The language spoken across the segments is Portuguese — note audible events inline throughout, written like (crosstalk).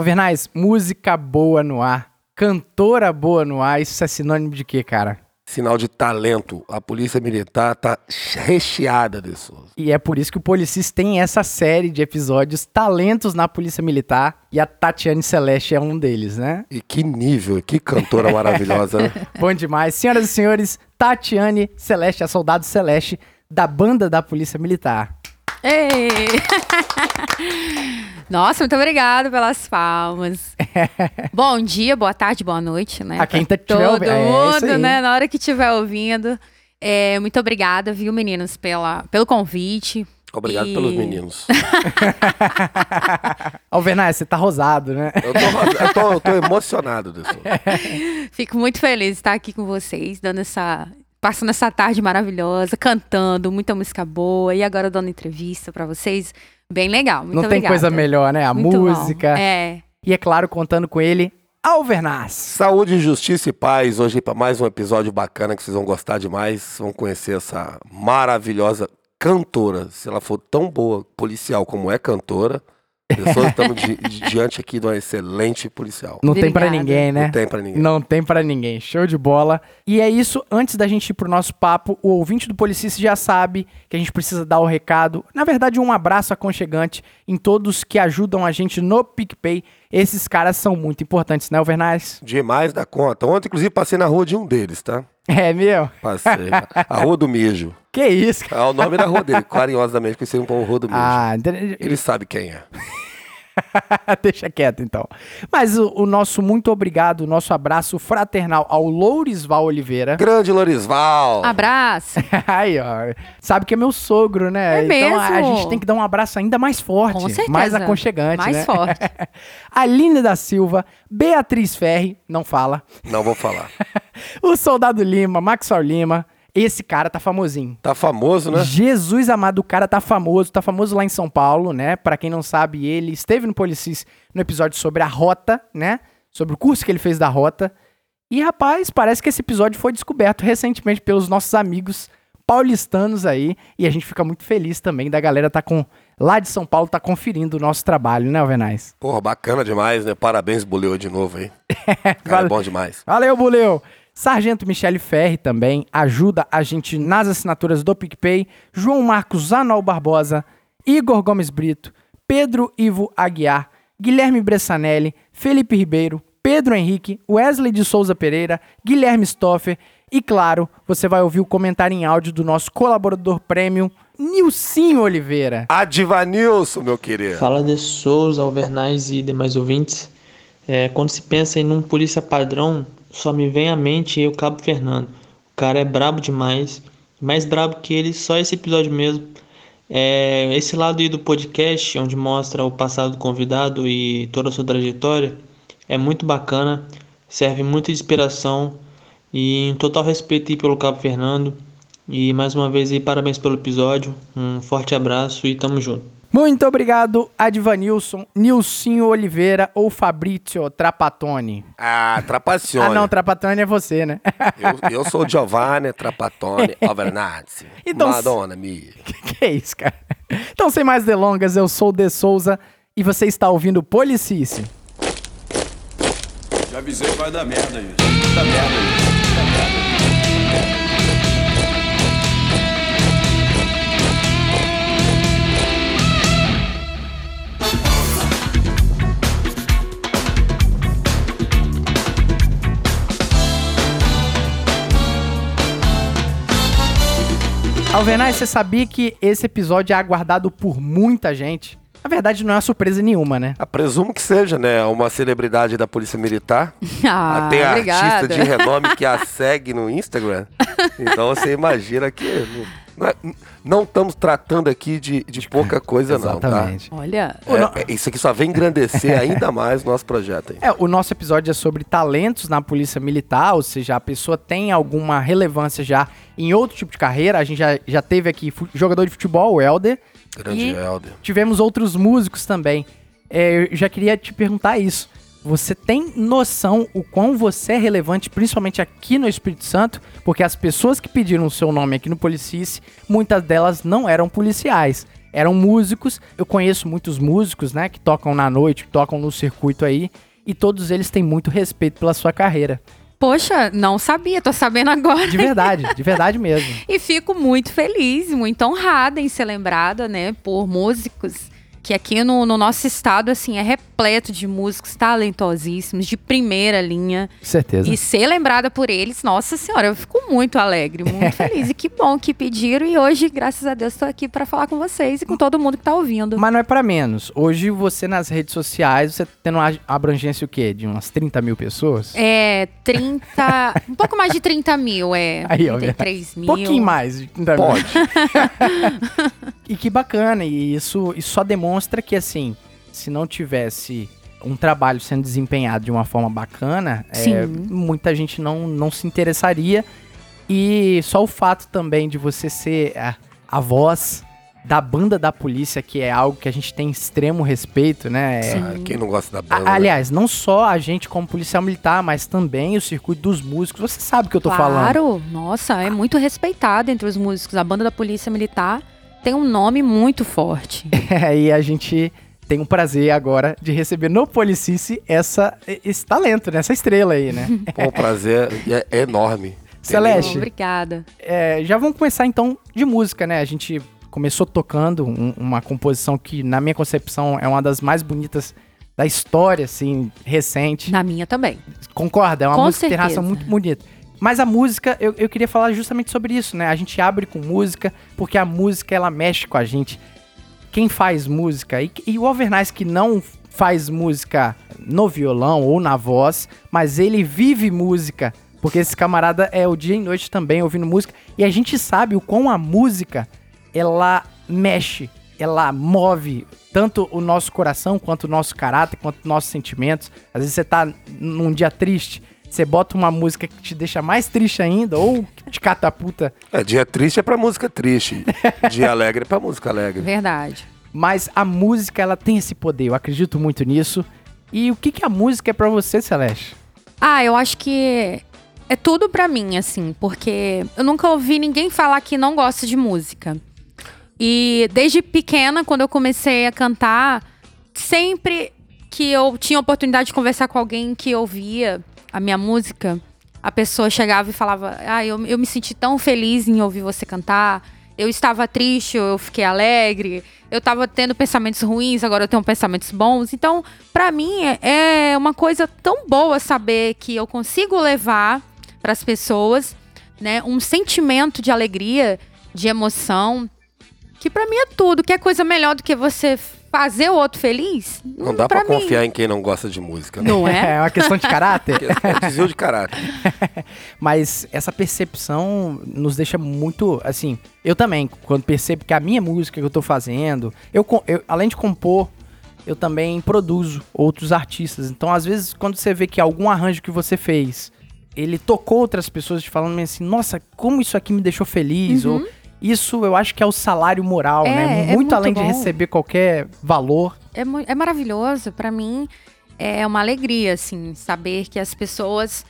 Alvernais, música boa no ar, cantora boa no ar, isso é sinônimo de quê, cara? Sinal de talento. A polícia militar tá recheada disso. E é por isso que o Policis tem essa série de episódios Talentos na Polícia Militar e a Tatiane Celeste é um deles, né? E que nível, que cantora (laughs) maravilhosa. Né? Bom demais. Senhoras e senhores, Tatiane Celeste, a Soldado Celeste da banda da Polícia Militar. (laughs) Nossa, muito obrigado pelas palmas. (laughs) Bom dia, boa tarde, boa noite, né? A quem tá todo ouvindo. É, é mundo, é né? Na hora que estiver ouvindo. É, muito obrigada, viu, meninos, pela, pelo convite. Obrigado e... pelos meninos. (laughs) Alvernais, você tá rosado, né? Eu tô, eu tô, eu tô emocionado. Fico muito feliz de estar aqui com vocês, dando essa, passando essa tarde maravilhosa, cantando, muita música boa. E agora dando entrevista para vocês. Bem legal. Muito Não obrigada. tem coisa melhor, né? A Muito música. Bom. É. E é claro, contando com ele, Alvernaz. Saúde, justiça e paz. Hoje é para mais um episódio bacana que vocês vão gostar demais. Vão conhecer essa maravilhosa cantora. Se ela for tão boa policial como é cantora, pessoas estamos di di diante aqui de uma excelente policial. Não tem pra Obrigada. ninguém, né? Não tem pra ninguém. Não tem pra ninguém. Show de bola. E é isso. Antes da gente ir pro nosso papo, o ouvinte do Policice já sabe que a gente precisa dar o recado. Na verdade, um abraço aconchegante em todos que ajudam a gente no PicPay. Esses caras são muito importantes, né, Alvernaz? Demais da conta. Ontem, inclusive, passei na rua de um deles, tá? É, meu? Passei. a Rua do Mijo. (laughs) Que isso, cara? É o nome da rua dele, carinhosamente conhecido como Rua do Mijo. Ah, ente- Ele sabe quem é. (laughs) Deixa quieto então. Mas o, o nosso muito obrigado, o nosso abraço fraternal ao Lourisval Oliveira. Grande Lorisval. Abraço. (laughs) Aí, ó. Sabe que é meu sogro, né? É então a, a mesmo? gente tem que dar um abraço ainda mais forte, Com certeza. mais aconchegante, Mais né? forte. (laughs) Aline da Silva, Beatriz Ferri, não fala. Não vou falar. O Soldado Lima, Maxwell Lima. Esse cara tá famosinho. Tá famoso, né? Jesus amado, o cara tá famoso, tá famoso lá em São Paulo, né? Pra quem não sabe, ele esteve no Policis no episódio sobre a rota, né? Sobre o curso que ele fez da rota. E rapaz, parece que esse episódio foi descoberto recentemente pelos nossos amigos paulistanos aí, e a gente fica muito feliz também da galera tá com lá de São Paulo tá conferindo o nosso trabalho, né, Alvenaz? Porra, bacana demais, né? Parabéns, Buleu, de novo aí. (laughs) Cara, Vale- é bom demais. Valeu, Buleu! Sargento Michele Ferri também ajuda a gente nas assinaturas do PicPay. João Marcos Zanol Barbosa, Igor Gomes Brito, Pedro Ivo Aguiar, Guilherme Bressanelli, Felipe Ribeiro, Pedro Henrique, Wesley de Souza Pereira, Guilherme Stoffer e, claro, você vai ouvir o comentário em áudio do nosso colaborador premium, Nilcinho Oliveira. Adivanilson, meu querido. Fala de Souza, Alvernais e demais ouvintes. É, quando se pensa em um polícia padrão, só me vem à mente o Cabo Fernando. O cara é brabo demais. Mais brabo que ele, só esse episódio mesmo. É, esse lado aí do podcast, onde mostra o passado do convidado e toda a sua trajetória, é muito bacana, serve muito de inspiração e em total respeito aí pelo Cabo Fernando. E mais uma vez aí, parabéns pelo episódio, um forte abraço e tamo junto. Muito obrigado, Advanilson, Nilcinho Oliveira ou Fabrizio Trapatoni. Ah, Trapacione. Ah, não, Trapatoni é você, né? eu, eu sou Giovanni Trapattoni Alvernazzi. (laughs) Então, Madonna mia. (laughs) que é isso, cara? Então, sem mais delongas, eu sou o De Souza e você está ouvindo o Policice. Já avisei que vai dar merda isso. Dá merda isso. Dá merda. Alvenaz, você sabia que esse episódio é aguardado por muita gente? Na verdade, não é uma surpresa nenhuma, né? Ah, presumo que seja, né? Uma celebridade da Polícia Militar. (laughs) Ah, Tem a obrigada. artista de renome que a segue no Instagram. (laughs) Então você imagina que não, é- não estamos tratando aqui de, de pouca (laughs) coisa, não, tá? Exatamente. Olha, É, é, isso aqui só vem engrandecer (laughs) ainda mais o nosso projeto aí. É, o nosso episódio é sobre talentos na polícia militar, ou seja, a pessoa tem alguma relevância já em outro tipo de carreira. A gente já, já teve aqui jogador de futebol, o Helder. Grande e Helder. tivemos outros músicos também. É, eu já queria te perguntar isso. Você tem noção o quão você é relevante, principalmente aqui no Espírito Santo? Porque as pessoas que pediram o seu nome aqui no Policice, muitas delas não eram policiais. Eram músicos. Eu conheço muitos músicos, né? Que tocam na noite, que tocam no circuito aí. E todos eles têm muito respeito pela sua carreira. poxa, não sabia, tô sabendo agora. De verdade, de verdade mesmo. (laughs) E fico muito feliz, muito honrada em ser lembrada, né, por músicos que aqui no, no nosso estado, assim, é repleto de músicos talentosíssimos, de primeira linha. Certeza. E ser lembrada por eles, nossa senhora, eu fico muito alegre, muito (laughs) feliz. E que bom que pediram. E hoje, graças a Deus, tô aqui para falar com vocês e com todo mundo que tá ouvindo. Mas não é pra menos. Hoje você nas redes sociais, você tendo uma abrangência o quê? De umas 30 mil pessoas? É 30. um pouco mais de 30 mil, é. (laughs) Aí, ó, 33 Um mil. pouquinho mais. de 30 mil. Pode. (laughs) E que bacana, e isso, isso só demonstra que, assim, se não tivesse um trabalho sendo desempenhado de uma forma bacana, é, muita gente não, não se interessaria. E só o fato também de você ser a, a voz da banda da polícia, que é algo que a gente tem extremo respeito, né? É- Ah, Quem não gosta da A- banda? né? aliás, não só a gente como policial militar, mas também o circuito dos músicos. Você sabe o que eu tô falando. Claro, nossa, é muito respeitado entre os músicos. A banda da Polícia Militar tem um nome muito forte. (laughs) É, e a gente tem o prazer agora de receber no Policice essa, esse talento, né? Essa estrela aí, né? (laughs) Pô, o prazer é, é enorme. Celeste, Obrigada. é, já vamos começar então de música, né? A gente começou tocando um- uma composição que, na minha concepção, é uma das mais bonitas da história, assim, recente. Na minha também. Concorda? É uma Com música que tem raça certeza. muito bonita. Mas a música, eu, eu queria falar justamente sobre isso, né? A gente abre com música, porque a música, ela mexe com a gente. Quem faz música, e, e o Overnice que não faz música no violão ou na voz, mas ele vive música, porque esse camarada é o dia e noite também ouvindo música, e a gente sabe o quão a música, ela mexe, ela move tanto o nosso coração, quanto o nosso caráter, quanto os nossos sentimentos. Às vezes você tá num dia triste, você bota uma música que te deixa mais triste ainda, ou que te catapulta. É, dia triste é pra música triste. Dia alegre é pra música alegre. Verdade. Mas a música, ela tem esse poder, eu acredito muito nisso. E o que, que a música é pra você, Celeste? Ah, eu acho que é tudo pra mim, assim, porque eu nunca ouvi ninguém falar que não gosta de música. E desde pequena, quando eu comecei a cantar, sempre que eu tinha oportunidade de conversar com alguém que ouvia a minha música, a pessoa chegava e falava: Ah, eu, eu me senti tão feliz em ouvir você cantar. Eu estava triste, eu fiquei alegre. Eu estava tendo pensamentos ruins, agora eu tenho pensamentos bons. Então, pra mim, é é uma coisa tão boa saber que eu consigo levar para as pessoas, né, um sentimento de alegria, de emoção, que pra mim é tudo. Que é coisa melhor do que você fazer o outro feliz? Não dá pra, mim. confiar em quem não gosta de música. Né? Não é? (laughs) É uma questão de caráter. É desvio de caráter. (laughs) Mas essa percepção nos deixa muito, assim, eu também, quando percebo que a minha música que eu tô fazendo, eu, eu- além de compor, eu também produzo outros artistas. Então, às vezes, quando você vê que algum arranjo que você fez, ele tocou outras pessoas te falando assim, nossa, como isso aqui me deixou feliz, ou isso eu acho que é o salário moral, É, né? é Muito, muito além de bom. receber qualquer valor. É, é maravilhoso. Pra mim, é uma alegria, assim, saber que as pessoas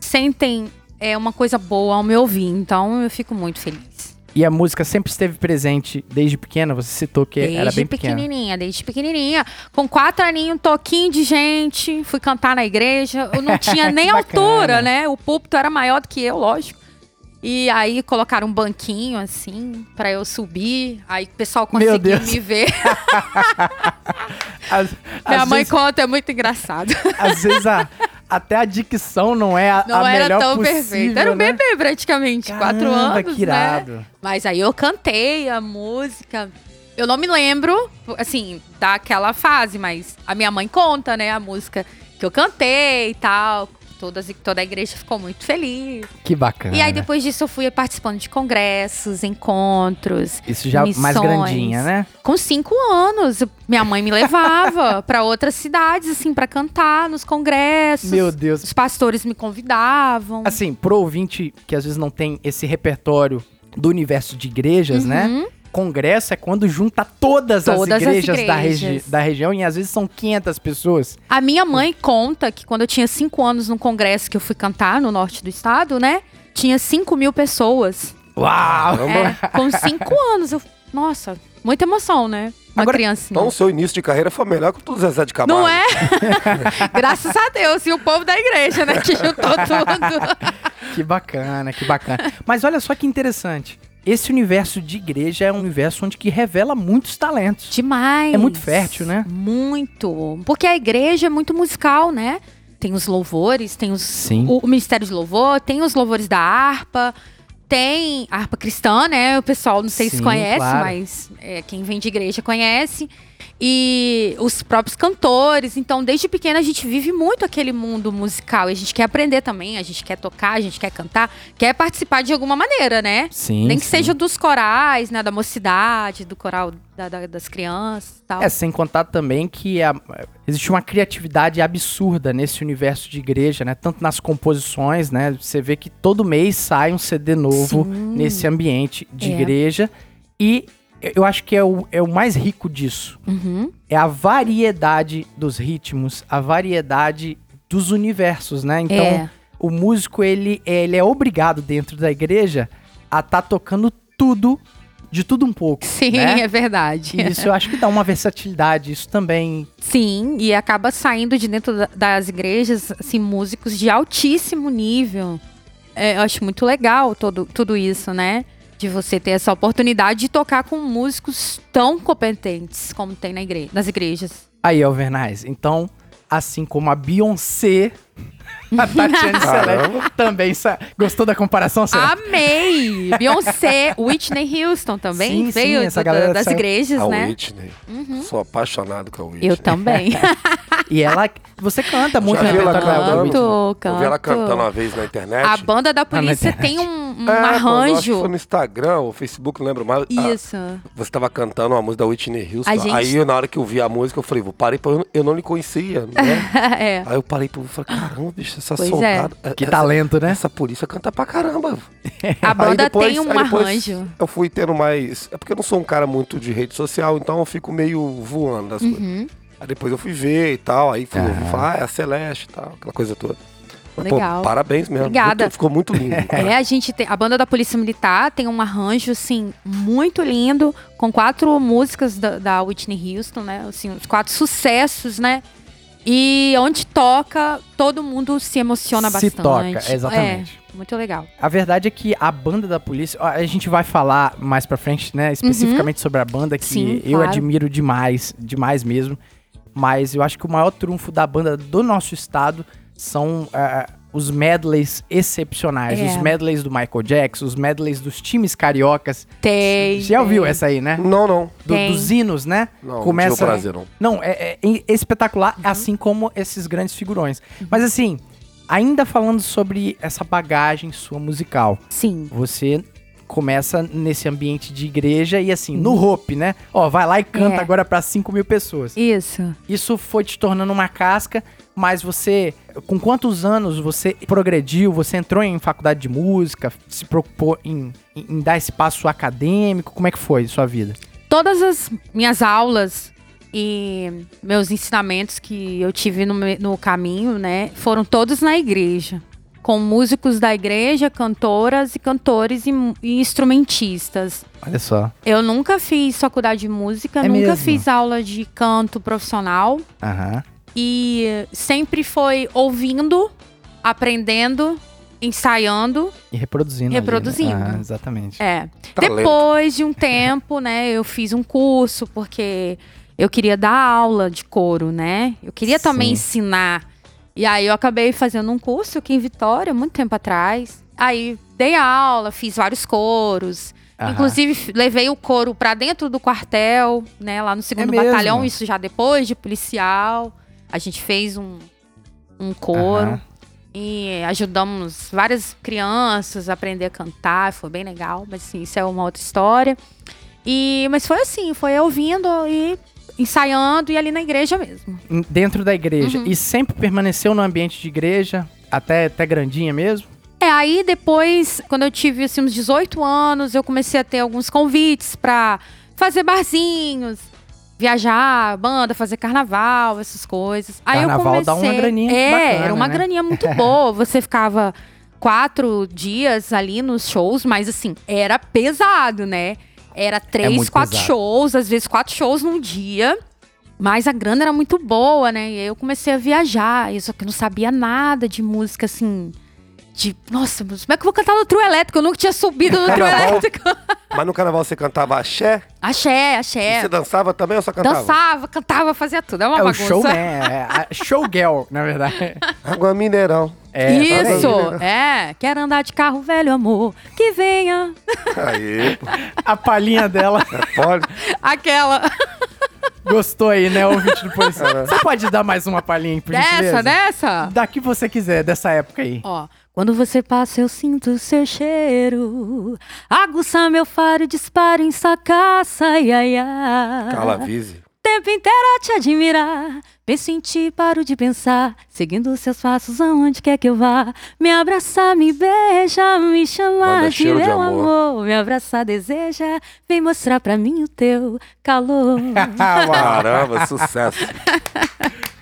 sentem é, uma coisa boa ao me ouvir. Então, eu fico muito feliz. E a música sempre esteve presente desde pequena, você citou que Desde era bem pequena. pequenininha, desde pequenininha. Com quatro aninhos, um toquinho de gente, fui cantar na igreja. Eu não (laughs) tinha nem altura, né? O púlpito era maior do que eu, lógico. E aí colocaram um banquinho assim pra eu subir. Aí o pessoal conseguiu me ver. (laughs) (laughs) Às- Minha às mãe vezes- conta, é muito engraçado. (laughs) Às vezes a- até a dicção não é a, Não a era melhor tão possível, perfeito. Era um né? bebê praticamente, quatro Caramba, anos, que né? irado. Mas aí eu cantei a música. Eu não me lembro, assim, daquela fase, mas a minha mãe conta, né, a música que eu cantei e tal. Todas, toda a igreja ficou muito feliz. Que bacana. E aí depois disso eu fui participando de congressos, encontros. Isso já mais missões. grandinha, né? Com cinco anos, minha mãe me levava (laughs) pra outras cidades, assim, pra cantar nos congressos. Meu Deus. Os pastores me convidavam. Assim, pro ouvinte que às vezes não tem esse repertório do universo de igrejas, né? Congresso é quando junta todas. Todas as, as igrejas da, regi igrejas. da região e às vezes são 500 pessoas. A minha mãe conta que quando eu tinha cinco anos num congresso que eu fui cantar no norte do estado, né? Tinha cinco mil pessoas. Uau! É, com cinco anos. Eu, nossa, muita emoção, né? Uma Agora, criancinha. Então o seu início de carreira foi melhor que o do Zezé de Camargo. Não é? (laughs) Graças a Deus. E o povo da igreja, né? Que juntou tudo. (laughs) Que bacana, que bacana. Mas olha só que interessante. Esse universo de igreja é um universo onde que revela muitos talentos. Demais. É muito fértil, né? Muito. Porque a igreja é muito musical, né? Tem os louvores, tem os, Sim. o, o ministério de louvor, tem os louvores da harpa, tem a harpa cristã, né? O pessoal, não sei se Sim, conhece, claro. mas é, quem vem de igreja conhece. E os próprios cantores. Então, desde pequena, a gente vive muito aquele mundo musical. E a gente quer aprender também, a gente quer tocar, a gente quer cantar, quer participar de alguma maneira, né? Sim. Nem que sim. seja dos corais, né? Da mocidade, do coral da- da- das crianças e tal. É, sem contar também que a- existe uma criatividade absurda nesse universo de igreja, né? Tanto nas composições, né? Você vê que todo mês sai um CD novo Sim. nesse ambiente de É. igreja. E eu- acho que é o, é o mais rico disso. Uhum. É a variedade dos ritmos, a variedade dos universos, né? Então, É. o músico, ele, ele é obrigado dentro da igreja a estar tocando tudo, de tudo um pouco. Sim, né? é verdade. E isso eu acho que dá uma versatilidade. Isso também. Sim, e acaba saindo de dentro da- das igrejas, assim, músicos de altíssimo nível. É, eu acho muito legal todo, tudo isso, né? De você ter essa oportunidade de tocar com músicos tão competentes como tem na igreja, nas igrejas. Aí, Alvernaz. Então, assim como a Beyoncé, (laughs) a Tatiana Celeste também gostou da comparação, Celeste? Amei! Beyoncé, (laughs) Whitney Houston também Sim, veio sim, essa do- galera das saiu- igrejas, A né? Whitney. Sou apaixonado com a Whitney. Eu também. (laughs) E ela. Você canta muito da Whitney. canto, Eu vi ela canto. cantando uma vez na internet. A banda da polícia internet. tem um, um É, que arranjo. foi no Instagram ou Facebook, não lembro mais. Ah, Isso. você tava cantando uma música da Whitney Houston. A gente- Aí, eu, na hora que eu vi a música, eu falei, vou parei pra... eu não- Eu não lhe conhecia, né? (laughs) é. Aí eu parei pra falei, caramba, bicho, essa Pois é. soldada... Que essa- talento, né? Essa polícia canta pra caramba. A Aí banda depois- tem um arranjo. Eu fui tendo mais. É porque eu não sou um cara muito de rede social, então eu fico meio voando das coisas. Uhum. Aí depois eu fui ver e tal, aí fui ouvir falar, ah, é a Celeste e tal, aquela coisa toda. Legal. Pô, parabéns mesmo. Obrigada. Muito- ficou muito lindo. (laughs) É, a gente tem. A banda da Polícia Militar tem um arranjo, assim, muito lindo, com quatro músicas da, da Whitney Houston, né? Assim, os quatro sucessos, né? E onde toca, todo mundo se emociona Se bastante. toca, exatamente. É, muito legal. A verdade é que a banda da polícia, a gente vai falar mais pra frente, né, especificamente sobre a banda que Sim, eu claro. admiro demais, demais mesmo. Mas eu acho que o maior trunfo da banda do nosso estado são ah, os medleys excepcionais, É. os medleys do Michael Jackson, os medleys dos times cariocas. Tem. Já ouviu essa aí, né? Não, não. Do- dos hinos, né? Não, Começa. não tive o prazer, não. Não, é, é- é espetacular, assim como esses grandes figurões. Mas assim, ainda falando sobre essa bagagem sua musical, Sim. você começa nesse ambiente de igreja e assim, no Hope, né? Ó, vai lá e canta É. agora pra 5 mil pessoas. Isso. Isso foi te tornando uma casca, mas você, com quantos anos você progrediu? Você entrou em faculdade de música, se preocupou em, em- em dar esse passo acadêmico? Como é que foi sua vida? Todas as minhas aulas e meus ensinamentos que eu tive no, no caminho, né, foram todos na igreja. Com músicos da igreja, cantoras e cantores e, e instrumentistas. Olha só. Eu nunca fiz faculdade de música, É nunca mesmo? fiz aula de canto profissional. Aham. E sempre foi ouvindo, aprendendo, ensaiando. E reproduzindo. ali, né? Reproduzindo. Ah, exatamente. É. Talento. Depois de um tempo, né, eu fiz um curso porque eu queria dar aula de coro, né? Eu queria também Sim. ensinar. E aí eu acabei fazendo um curso aqui em Vitória, muito tempo atrás. Aí dei aula, fiz vários coros. Aham. Inclusive, levei o coro pra dentro do quartel, né? Lá no segundo É batalhão, isso já depois de policial. A gente fez um, um coro. Aham. E ajudamos várias crianças a aprender a cantar, foi bem legal, mas assim, isso é uma outra história. E, mas foi assim, foi ouvindo e ensaiando e ali na igreja mesmo. Dentro da igreja. Uhum. E sempre permaneceu no ambiente de igreja, até, até grandinha mesmo? É, aí depois, quando eu tive assim, uns 18 anos, eu comecei a ter alguns convites pra fazer barzinhos, viajar, banda, fazer carnaval, essas coisas. Aí eu Carnaval comecei... dá uma graninha É, bacana, era uma né? graninha (laughs) muito boa. Você ficava quatro dias ali nos shows, mas assim, era pesado, né? Era três, É quatro pesado. shows, às vezes quatro shows num dia. Mas a grana era muito boa, né? E aí eu comecei a viajar. Eu só que eu não sabia nada de música, assim. De, nossa, mas como é que eu vou cantar no trio elétrico? Eu nunca tinha subido no trio elétrico. (laughs) Mas no carnaval você cantava axé? Axé, E axé. você dançava também ou só cantava? Dançava, cantava, fazia tudo. É uma é o bagunça. showman, é a showgirl, na verdade. (laughs) Água mineral. É, Isso, é. Quero andar de carro velho, amor. Que venha. Aí, A palhinha dela pode. Aquela. gostou aí, né, ouvinte do Polícia? Você pode dar mais uma palhinha, por gentileza? Dessa, dessa. Da que você quiser, dessa época aí. Ó, quando você passa, eu sinto seu cheiro. Aguça meu faro e dispara em sua caça, ai, ai. Carla Vise. tempo inteiro a te admirar. Penso em ti, paro de pensar. Seguindo seus passos aonde quer que eu vá. Me abraçar, me beija, me chamar Manda de cheiro de meu amor. amor. Me abraçar, deseja. Vem mostrar pra mim o teu calor. Ah. (laughs) Caramba, sucesso. (laughs)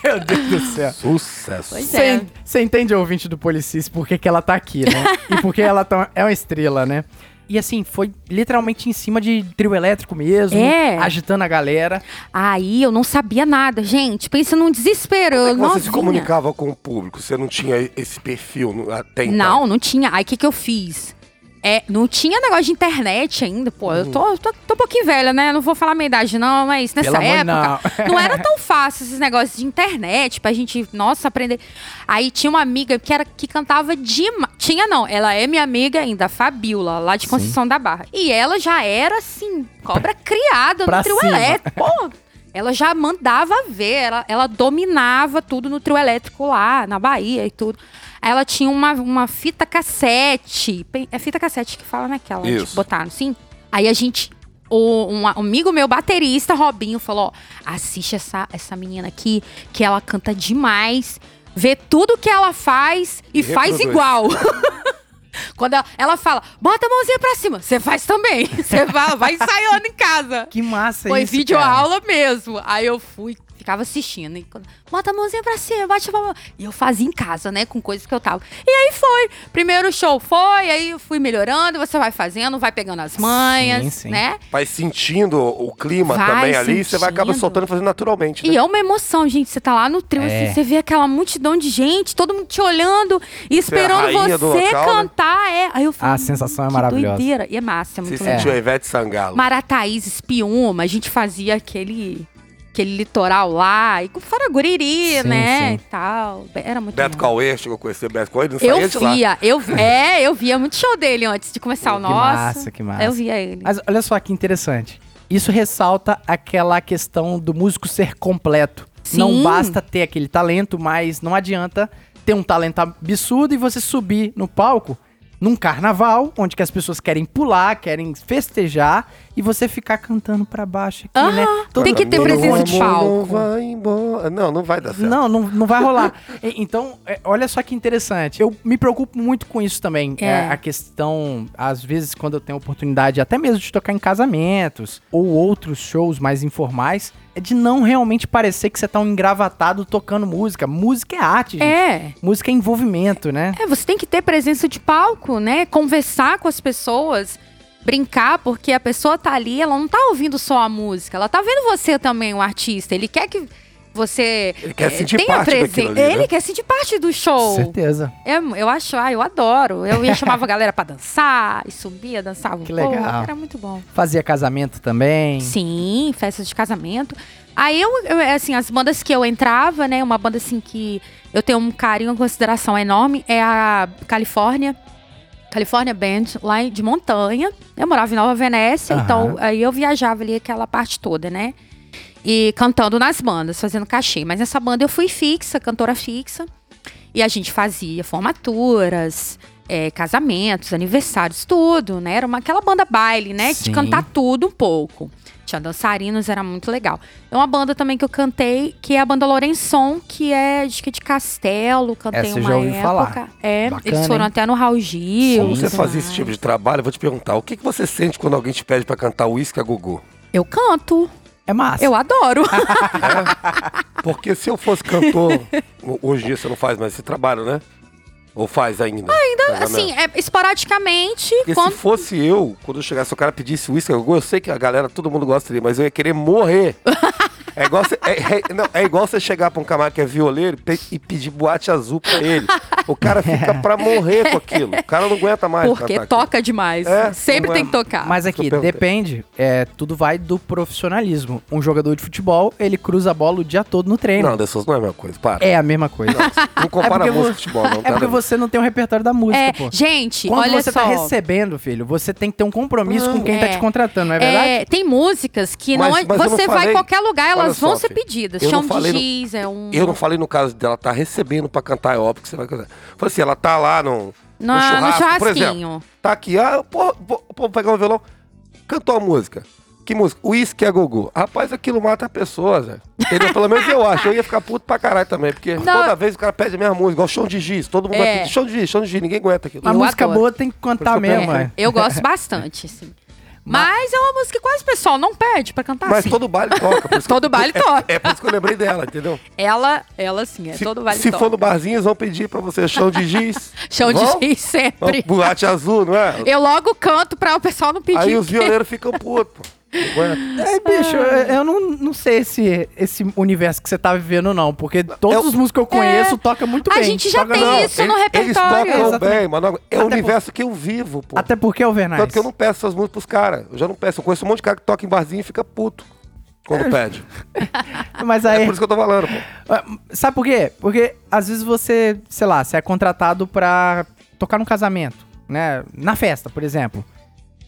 (laughs) Meu Deus do céu. Sucesso. Pois é. Você entende, ouvinte do Policis, por que, que ela tá aqui, né? (laughs) e por que ela tá- é uma estrela, né? E assim, foi literalmente em cima de trio elétrico mesmo, É. agitando a galera. Aí eu não sabia nada, gente. Pensa num desespero. Como é você se comunicava com o público? Você não tinha esse perfil no- até então? Não, não tinha. Aí o que, que eu fiz? É, não tinha negócio de internet ainda, pô. Eu tô, tô, tô um pouquinho velha, né? Não vou falar a minha idade, não, mas nessa época não. era tão fácil esses negócios de internet pra gente, nossa, aprender. Aí tinha uma amiga que era que cantava demais. Tinha não, ela é minha amiga ainda, a Fabiola, lá de Conceição da Barra. E ela já era assim, cobra criada Pra no trio elétrico. Pô, ela já mandava ver, ela, ela dominava tudo no trio elétrico lá, na Bahia e tudo. Aí ela tinha uma, uma fita cassete. É fita cassete que fala naquela, Isso. tipo, botaram, sim. Aí a gente. O, um amigo meu, baterista, Robinho, falou: ó, assiste essa, essa menina aqui, que ela canta demais, vê tudo que ela faz e, E faz reproduz. igual. (laughs) Quando ela, ela fala, bota a mãozinha pra cima, você faz também. (laughs) Você vai, vai ensaiando em casa. Que massa Foi isso, vídeo cara. aula mesmo. Aí eu fui, ficava assistindo. E quando, Bota a mãozinha pra cima, bate a mão. E eu fazia em casa, né? Com coisas que eu tava. E aí foi. Primeiro show foi, aí eu fui melhorando, você vai fazendo, vai pegando as manhas, Sim, sim. né? Vai sentindo o clima Vai também ali, você vai acabar sentindo. soltando e fazendo naturalmente. E né? é uma emoção, gente. Você tá lá no trio, É. assim, você vê aquela multidão de gente, todo mundo te olhando e esperando rainha do você local, né? cantar. É. Aí eu falei, A sensação é maravilhosa. doideira. E é massa, é Você muito legal. sentiu a Ivete Sangalo. Marataízes, Espiúma, a gente fazia aquele, aquele litoral lá, e com fora Guriri, Sim, né, sim. e tal. Era muito Beto bom. Cauê, chegou a conhecer Beto Cauê, não Eu via, eu, (laughs) é, eu via muito show dele antes de começar o Que nosso. massa, que massa. Eu via ele. Mas olha só que interessante. Isso ressalta aquela questão do músico ser completo. Sim. Não basta ter aquele talento, mas não adianta ter um talento absurdo e você subir no palco num carnaval, onde que as pessoas querem pular, querem festejar, e você ficar cantando pra baixo aqui, Aham, né? tem que ter presença de amor Não palco. vai embora. Não, não vai dar certo. Não, não, não vai rolar. (laughs) Então, é, olha só que interessante. Eu me preocupo muito com isso também. É. É, a questão, às vezes, quando eu tenho oportunidade, até mesmo de tocar em casamentos ou outros shows mais informais, é de não realmente parecer que você tá um engravatado tocando música. Música é arte, gente. É. Música é envolvimento, né? É, você tem que ter presença de palco, né? Conversar com as pessoas, brincar, porque a pessoa tá ali, ela não tá ouvindo só a música, ela tá vendo você também, o artista. Ele quer que você Ele quer eh, sentir tenha parte presen- daquilo ali, Ele né? quer sentir parte do show. Certeza. É, eu acho, ah, eu adoro. Eu ia chamava a galera pra dançar, e subia, dançava Que legal. Era muito bom. Fazia casamento também. Sim, festas de casamento. Aí eu, eu, assim, as bandas que eu entrava, né? Uma banda assim que eu tenho um carinho, uma consideração enorme, é a Califórnia. California Band, lá de montanha. Eu morava em Nova Venécia, Aham. então aí eu viajava ali aquela parte toda, né? E cantando nas bandas, fazendo cachê. Mas nessa banda eu fui fixa, cantora fixa. E a gente fazia formaturas, é, casamentos, aniversários, tudo, né? Era uma, aquela banda baile, né? Sim. De cantar tudo um pouco. Tinha dançarinos, era muito legal. É uma banda também que eu cantei, que é a banda Lourençon, que é acho que de Castelo. Cantei Essa uma já ouvi época. falar. É, Bacana, eles foram hein? até no Raul Gil. Como você fazia esse tipo de trabalho, eu vou te perguntar, o que, que você sente quando alguém te pede pra cantar uísque a Gugu? Eu canto. É massa. Eu adoro. Porque se eu fosse cantor, (laughs) hoje em dia você não faz mais esse trabalho, né? Ou faz ainda? Ainda, assim, é, esporadicamente, Porque quando se fosse eu, quando eu chegasse, o cara pedisse uísque eu sei que a galera, todo mundo gosta dele, mas eu ia querer morrer. (laughs) É igual, você, é, é- não, é igual você chegar pra um camarada que é violeiro e pe- e pedir boate azul pra ele. O cara fica pra morrer com aquilo. O cara não aguenta mais. Porque toca demais. É, Sempre não é- tem que tocar. Mas aqui, depende. É, tudo vai do profissionalismo. Um jogador de futebol, ele cruza a bola o dia todo no treino. aquilo. Não, dessas não é a mesma coisa. Para. É a mesma coisa. Não (laughs) compara porque música com futebol, não. (laughs) É porque tá? você não tem o repertório da música, É, pô. gente, Quando olha você só. tá recebendo, filho, você tem que ter um compromisso com quem tá é. te contratando, não é verdade? É, tem músicas que Mas- não é- mas não você vai em qualquer lugar, Olha elas só, vão ser pedidas. eu não Chão de falei no- giz, é um. Eu não falei no caso dela tá recebendo pra cantar, é óbvio que você vai cantar. Falei assim, ela tá lá no, No- no no churrasco, por churrasquinho. exemplo. Tá aqui, ah, pô, vou, vou pegar um violão. Cantou a música. Que música? Whisky a Gogô. Rapaz, aquilo mata a pessoa, Zé. Entendeu? Pelo menos eu acho. Eu ia ficar puto pra caralho também. Porque toda vez o cara pede a mesma música, igual chão de giz. Todo mundo É. vai pedir chão de giz, chão de giz. Ninguém aguenta aquilo. A Eu música adoro. boa tem que cantar Por mesmo, É, é. eu gosto bastante, assim. Mas é uma música que quase o pessoal não pede pra cantar Mas assim. todo baile toca. por (laughs) isso que- Todo baile (laughs) toca. É, é por isso que eu lembrei dela, entendeu? Ela, ela sim, é Se, todo vale se for no barzinho, eles vão pedir pra você chão de giz. (laughs) Chão Vão? de giz sempre. Vão, Boate azul, não é? Eu logo canto pra o pessoal não pedir. Aí os violeiros ficam putos. É, bicho, eu, eu não, não sei se esse universo que você tá vivendo, não. Porque todos Eu- os músicos que eu conheço tocam muito A bem. gente já Toca- tem não. isso no Eles repertório. tocam Exatamente. bem, mas não- é o universo que eu vivo, pô. Até porque, Alvernaz... Tanto que eu não peço essas músicas pros caras. Eu já não peço. Eu conheço um monte de cara que toca em barzinho e fica puto quando pede. (laughs) Mas É aí... por isso que eu tô falando, pô. Ah, Sabe por quê? Porque às vezes você, sei lá, você é contratado pra tocar num casamento, né? Na festa, por exemplo.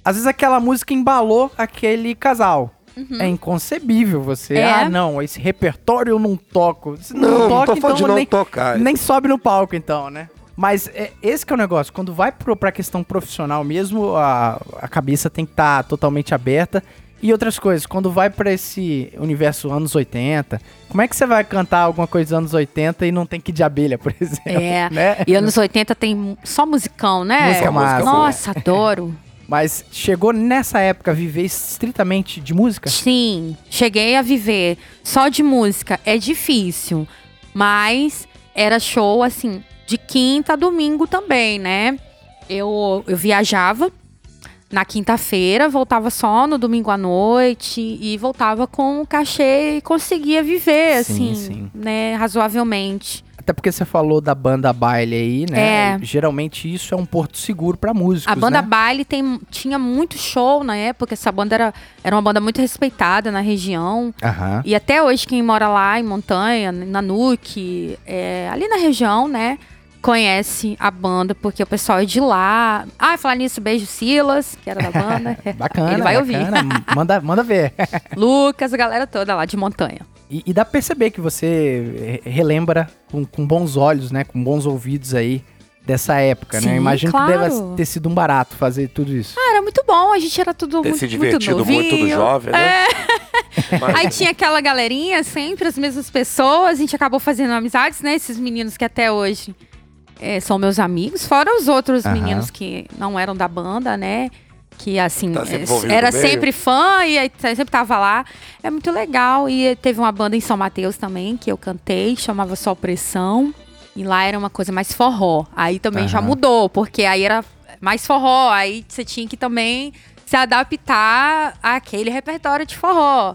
Às vezes aquela música embalou aquele casal. É inconcebível você. É. Ah, não, esse repertório eu não toco. Se Não, não toca, tô falando de então não nem, tocar. nem sobe no palco, então, né? Mas é, esse que é o negócio. Quando vai pro, pra questão profissional mesmo, a, a cabeça tem que estar totalmente aberta. E outras coisas, quando vai pra esse universo anos 80, como é que você vai cantar alguma coisa dos anos 80 e não tem que de abelha, por (laughs) exemplo? É. Né? E anos 80 tem só musicão, né? Música massa. Nossa, adoro. Mas chegou nessa época viver estritamente de música? Sim, cheguei a viver só de música. É difícil, mas era show assim de quinta a domingo também, né? Eu, eu viajava na quinta-feira, voltava só no domingo à noite e voltava com o cachê e conseguia viver Sim, assim, sim. né, razoavelmente. Até porque você falou da banda baile aí, né? É. Geralmente isso é um porto seguro pra músicos, A banda né? Baile tem, tinha muito show na época. Essa banda era, era uma banda muito respeitada na região. Aham. E até hoje, quem mora lá em Montanha, na Nuque, é, ali na região, né? Conhece a banda, porque o pessoal é de lá. Ah, falar nisso, beijo Silas, que era da banda. (laughs) Bacana, Ele vai bacana. manda, manda ver. (laughs) Lucas, a galera toda lá de Montanha. E, e dá pra perceber que você re- relembra com, com bons olhos, né? Com bons ouvidos aí dessa época, né? Sim, Imagino claro. que deve ter sido um barato fazer tudo isso. Ah, era muito bom, a gente era tudo Ter muito, se divertido muito, muito, do novinho. jovem, né? Mas- (laughs) Aí tinha aquela galerinha, sempre as mesmas pessoas. A gente acabou fazendo amizades, né? Esses meninos que até hoje eh, são meus amigos. Fora os outros meninos que não eram da banda, né? Que assim, Tá sempre envolvido era sempre fã e sempre tava lá. É muito legal. E teve uma banda em São Mateus também que eu cantei, chamava Só Pressão. E lá era uma coisa mais forró. Aí também já Aham. mudou, porque aí era mais forró. Aí você tinha que também se adaptar àquele repertório de forró.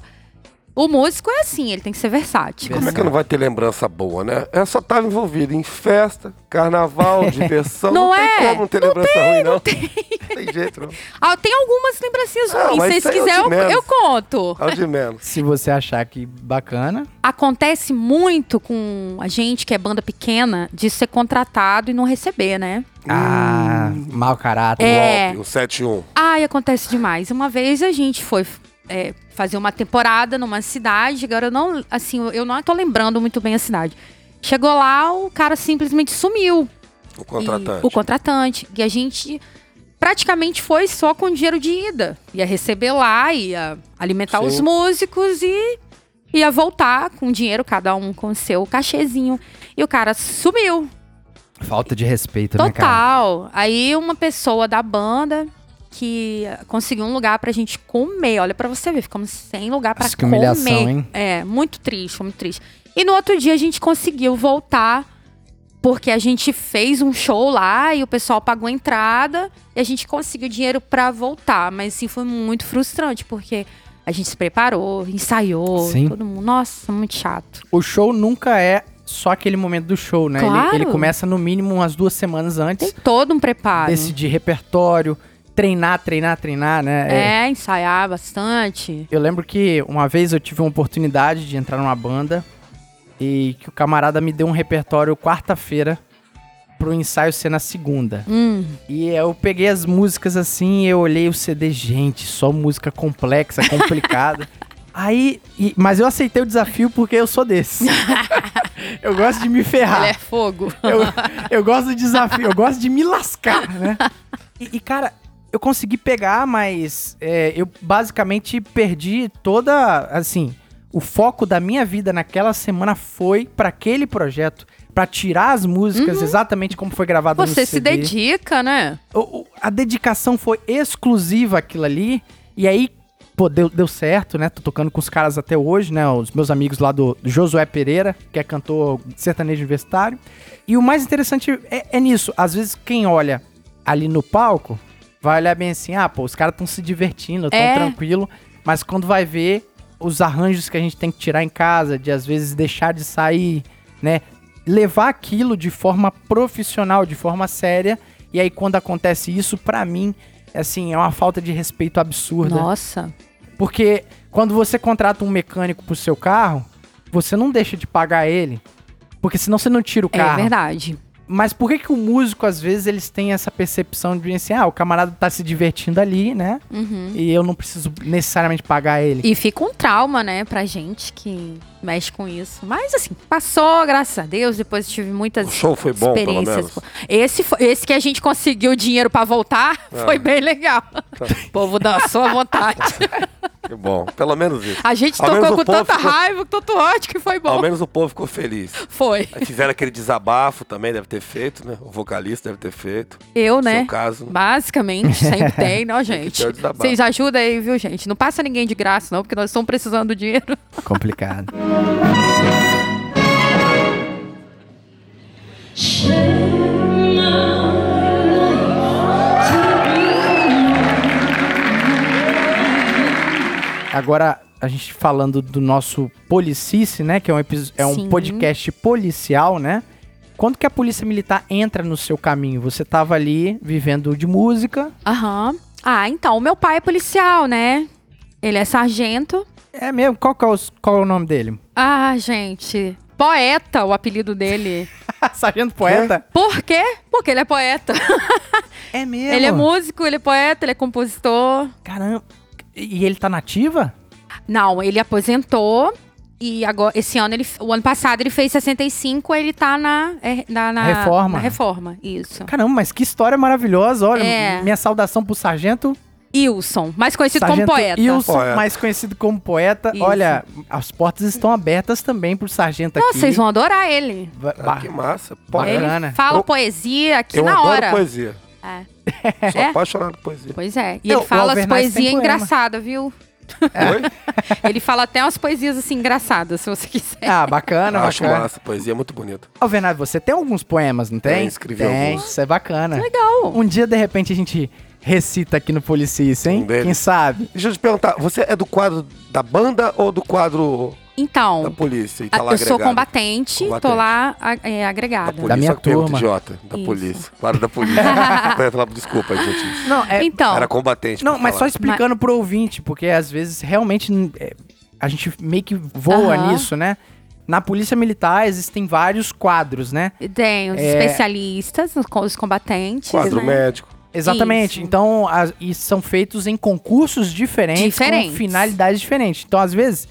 O músico é assim, ele tem que ser versátil. Como é que não vai ter lembrança boa, né? Eu só tava envolvido em festa, carnaval, (laughs) diversão. Não tem é? como não ter lembrança ruim, não. (laughs) Não tem. jeito, não. Ah, tem algumas lembrancinhas Não, ruins. mas Se vocês é o quiserem, de eu, eu conto. É o de menos. Se você achar que bacana, Acontece muito com a gente que é banda pequena de ser contratado e não receber, né? ah, mau caráter. É. Um 7-1. Ai, acontece demais. Uma vez a gente foi é, fazer uma temporada numa cidade, agora eu não, assim, eu não tô lembrando muito bem a cidade. Chegou lá, o cara simplesmente sumiu. O contratante. E- o contratante. E a gente praticamente foi só com dinheiro de ida. Ia receber lá, ia alimentar Sim. os músicos e ia voltar com dinheiro, cada um com o seu cachezinho. E o cara sumiu. Falta de respeito, né, cara? Total. Aí uma pessoa da banda que conseguiu um lugar pra gente comer. Olha pra você ver, ficamos sem lugar pra Nossa, que humilhação, comer. hein? É, muito triste, muito triste. E no outro dia a gente conseguiu voltar porque a gente fez um show lá e o pessoal pagou a entrada e a gente conseguiu dinheiro pra voltar, mas assim foi muito frustrante porque a gente se preparou, ensaiou, Sim. todo mundo, nossa, muito chato. O show nunca é só aquele momento do show, né? Ele- Claro. Ele, começa no mínimo umas duas semanas antes. Tem todo um preparo. decidir repertório, treinar, treinar, treinar, né? É, ensaiar bastante. Eu lembro que uma vez eu tive uma oportunidade de entrar numa banda e que o camarada me deu um repertório quarta-feira pro ensaio ser na segunda. Hum. E eu peguei as músicas assim e eu olhei o CD, gente, só música complexa, complicada. (laughs) Aí, e- mas eu aceitei o desafio porque eu sou desse. (laughs) eu gosto de me ferrar. Ele é fogo. Eu, eu gosto do desafio, eu gosto de me lascar, né? (laughs) E, e, cara, eu consegui pegar, mas é, eu basicamente perdi toda, assim, o foco da minha vida naquela semana foi pra aquele projeto, pra tirar as músicas exatamente como foi gravado no Você se CD. dedica, né? O- o- a dedicação foi exclusiva aquilo ali. E aí, pô, deu, deu certo, né? Tô tocando com os caras até hoje, né? Os meus amigos lá do, do Josué Pereira, que é cantor sertanejo universitário. E o mais interessante é, é nisso. Às vezes, quem olha ali no palco vai olhar bem assim: ah, pô, os caras estão se divertindo, tão É. tranquilo. Mas quando vai ver os arranjos que a gente tem que tirar em casa, de às vezes deixar de sair, né? Levar aquilo de forma profissional, de forma séria. E aí, quando acontece isso, pra mim, assim, é uma falta de respeito absurda. Nossa. Porque quando você contrata um mecânico pro seu carro, você não deixa de pagar ele. Porque senão você não tira o É carro. verdade. Mas por que que o músico, às vezes, eles têm essa percepção de assim, ah, o camarada tá se divertindo ali, né? E eu não preciso necessariamente pagar ele. E fica um trauma, né, pra gente que mexe com isso. Mas assim, passou, graças a Deus. Depois tive muitas O show foi bom, pelo experiências. menos? pô. Esse, foi- esse que a gente conseguiu dinheiro pra voltar Ah. foi bem legal. O povo dançou à vontade. Que bom. Pelo menos isso. A gente Ao menos tocou com tanta ficou- raiva, com tanto ódio que foi bom. Ao menos o povo ficou feliz. Foi. Aí Fizeram aquele desabafo também, deve ter feito, né? O vocalista deve ter feito. Eu, No né? seu caso. Basicamente, sempre (laughs) tem, não, gente? Vocês ajudam aí, viu, gente? Não passa ninguém de graça, não, porque nós estamos precisando do dinheiro. Complicado. Agora, a gente falando do nosso Policice, né? Que é um, é um Sim. podcast policial, né? Quando que a polícia militar entra no seu caminho? Você tava ali vivendo de música. Aham. Ah, então, o meu pai é policial, né? Ele é sargento. É mesmo? Qual, é o- qual é o nome dele? Ah, gente. Poeta, o apelido dele. (laughs) Sargento Poeta? Por quê? Porque ele é poeta. (laughs) É mesmo? Ele é músico, ele é poeta, ele é compositor. Caramba. E ele tá nativa? Não, ele aposentou. E agora, esse ano, ele, o ano passado, ele fez 65, ele tá na, é, na, na Reforma. Na reforma, isso. Caramba, mas que história maravilhosa. Olha, É. minha saudação pro sargento. Wilson, mais conhecido sargento como poeta. Wilson, Poeta. mais conhecido como poeta. Isso. Olha, as portas estão abertas também pro sargento aqui. vocês vão adorar ele. Ah, que massa. Bacana. Ele fala Eu- poesia aqui eu na adoro hora. poesia. É. Sou É? apaixonado por poesia. Pois é. E Não, ele fala as poesias engraçadas, viu? Oi? (laughs) Ele fala até umas poesias assim engraçadas, se você quiser. Ah, bacana, Acho bacana. massa. Poesia é muito bonita. Alvernaz, você tem alguns poemas, não tem? Tem, escrevi tem, alguns. isso é bacana. Legal. Um dia, de repente, a gente recita aqui no Policice, hein? Um deles. Quem sabe? Deixa eu te perguntar, você é do quadro da banda ou do quadro da Então, polícia? E tá lá eu sou agregado? combatente, tô Combatente. lá é, Da agregada. polícia, Da minha turma. idiota. Da Isso. polícia. Quadro da polícia. Eu ia falar, Desculpa, idiotice. Não, é, Então, Era combatente. Não, mas só falar. explicando pro ouvinte, porque às vezes realmente é, a gente meio que voa nisso, né? Na Polícia Militar existem vários quadros, né? tem os É. especialistas, os combatentes. Quadro né? médico. Exatamente. Isso. Então, as- e são feitos em concursos diferentes, Diferentes. com finalidades diferentes. Então, às vezes,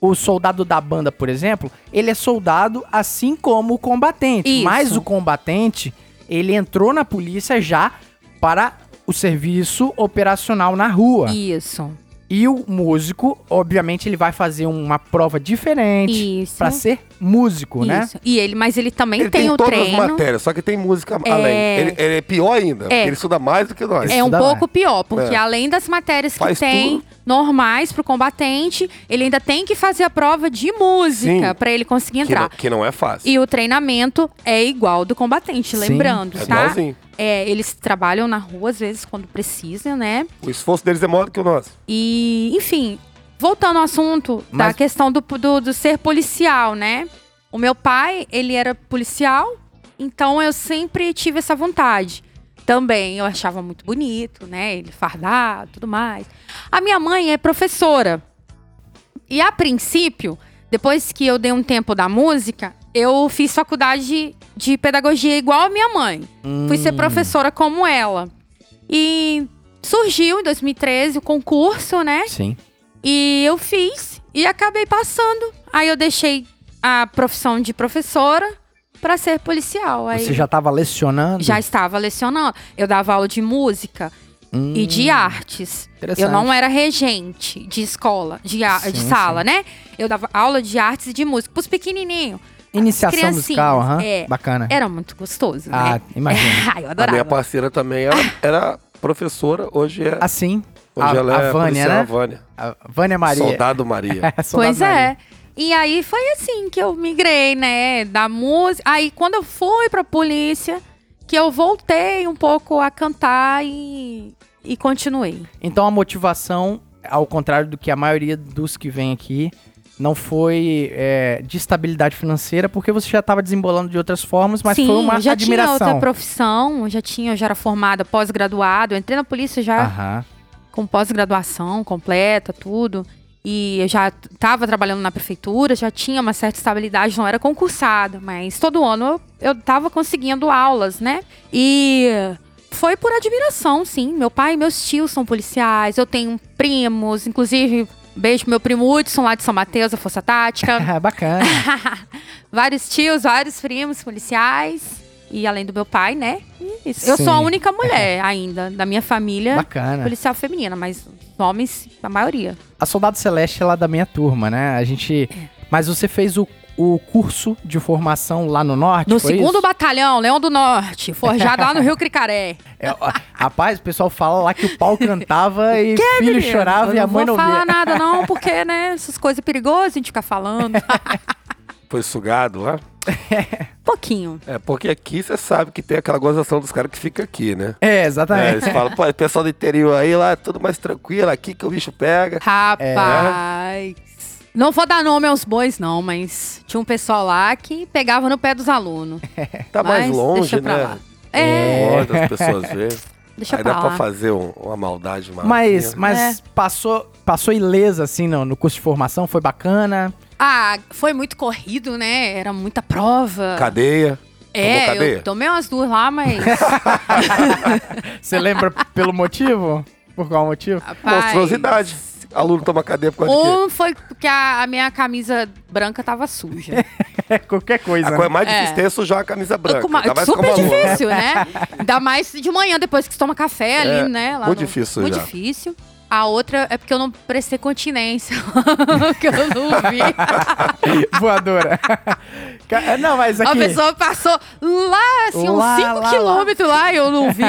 o soldado da banda, por exemplo, ele é soldado assim como o combatente. Isso. Mas o combatente, ele entrou na polícia já para o serviço operacional na rua. Isso. E o músico, obviamente, ele vai fazer uma prova diferente pra ser músico, né? Isso. E ele, mas ele também Ele tem, tem, o todas as treino. matérias, só que tem música É. além. Ele, ele é pior ainda, porque ele estuda mais do que nós. É um Estuda pouco mais. pior, porque É. além das matérias que Faz tem tudo. normais pro combatente, ele ainda tem que fazer a prova de música pra ele conseguir que, entrar. não, que não é fácil. E o treinamento é igual do combatente, Sim, lembrando, é tá? igualzinho. É, eles trabalham na rua às vezes quando precisam, né? O esforço deles é maior do que o nosso. E, enfim, voltando ao assunto da Mas- questão do, do, do ser policial, né? O meu pai, ele era policial, então eu sempre tive essa vontade. Também eu achava muito bonito, né? Ele fardado, tudo mais. A minha mãe é professora. E a princípio, depois que eu dei um tempo da música, eu fiz faculdade de pedagogia igual a minha mãe. Fui ser Hum. professora como ela. E surgiu em 2013 o concurso, né? Sim. E eu fiz e acabei passando. Aí eu deixei a profissão de professora para ser policial. Aí Você já tava lecionando? já estava lecionando. Eu dava aula de música e de artes. Hum. Interessante. Eu não era regente de escola, de, a- de Sim, sala, né? Eu dava aula de artes e de música pros pequenininhos. Iniciação musical, aham. é. Bacana. Era muito gostoso, Ah, né? imagino. (laughs) Ai, eu A adorava. minha parceira também era, era professora, hoje é. Assim, Hoje a, ela é a Vânia, policial, né? a Vânia. A Vânia Maria. Soldado Maria. (laughs) Soldado Pois Maria. é. E aí foi assim que eu migrei, né? Da música. Aí quando eu fui pra polícia, que eu voltei um pouco a cantar e, e continuei. Então a motivação, ao contrário do que a maioria dos que vem aqui, não foi é, de estabilidade financeira, porque você já estava desembolando de outras formas, mas Sim, foi uma eu já admiração. tinha outra profissão, já tinha, eu já era formada, pós-graduado. Entrei na polícia já Aham. Com pós-graduação completa, tudo. E eu já estava trabalhando na prefeitura, já tinha uma certa estabilidade, não era concursada, mas todo ano eu estava conseguindo aulas, né? E foi por admiração, sim. Meu pai e meus tios são policiais, eu tenho primos, inclusive, beijo pro meu primo Hudson lá de São Mateus, da Força Tática. (laughs) Bacana. (laughs) vários tios, vários primos policiais. E além do meu pai, né? Isso. Eu sou a única mulher (laughs) ainda da minha família Bacana. policial feminina, mas homens, a maioria. A Soldado Celeste é lá da minha turma, né? A gente. Mas você fez o, o curso de formação lá no norte? No foi segundo isso? batalhão, Leão do Norte, forjado lá no Rio Cricaré. É, rapaz, o pessoal fala lá que o pau cantava e filho menino? chorava Eu e a mãe não vou falar via. nada não, (laughs) porque, né, essas coisas perigosas a gente fica falando. Foi sugado lá. (laughs) Pouquinho. É, porque aqui você sabe que tem aquela gozação dos caras que fica aqui, né? É, É, exatamente. eles falam, pô, o pessoal do interior aí lá é tudo mais tranquilo, aqui que o bicho pega. Rapaz. Não vou dar nome aos bois, não, mas tinha um pessoal lá que pegava no pé dos alunos. Tá mais longe, né? lá. É, Longe das pessoas verem. Deixa Aí pra dá lá. pra fazer um- uma maldade maior. Mas, mas É. passou, passou ilesa, assim, no, no curso de formação? Foi bacana? Ah, foi muito corrido, né? Era muita prova. Cadeia. Tomou É, cadeia? eu tomei umas duas lá, mas. (laughs) Você lembra pelo motivo? Por qual motivo? rapaz, Monstruosidade. Aluno toma cadeia por causa de quê? Um foi porque a, a minha camisa branca tava suja. (laughs) É qualquer coisa. A né? coisa mais É. difícil é sujar a camisa branca. Uma- Ainda mais super como difícil, né? (laughs) Ainda mais de manhã, depois que você toma café ali, É, né? lá muito no- difícil Muito já. difícil. A outra é porque eu não prestei continência. (laughs) que eu não vi. (laughs) Voadora. Ca- não, mas aqui... A pessoa passou lá, assim, Lá, uns lá, 5 lá. quilômetros lá e eu não vi.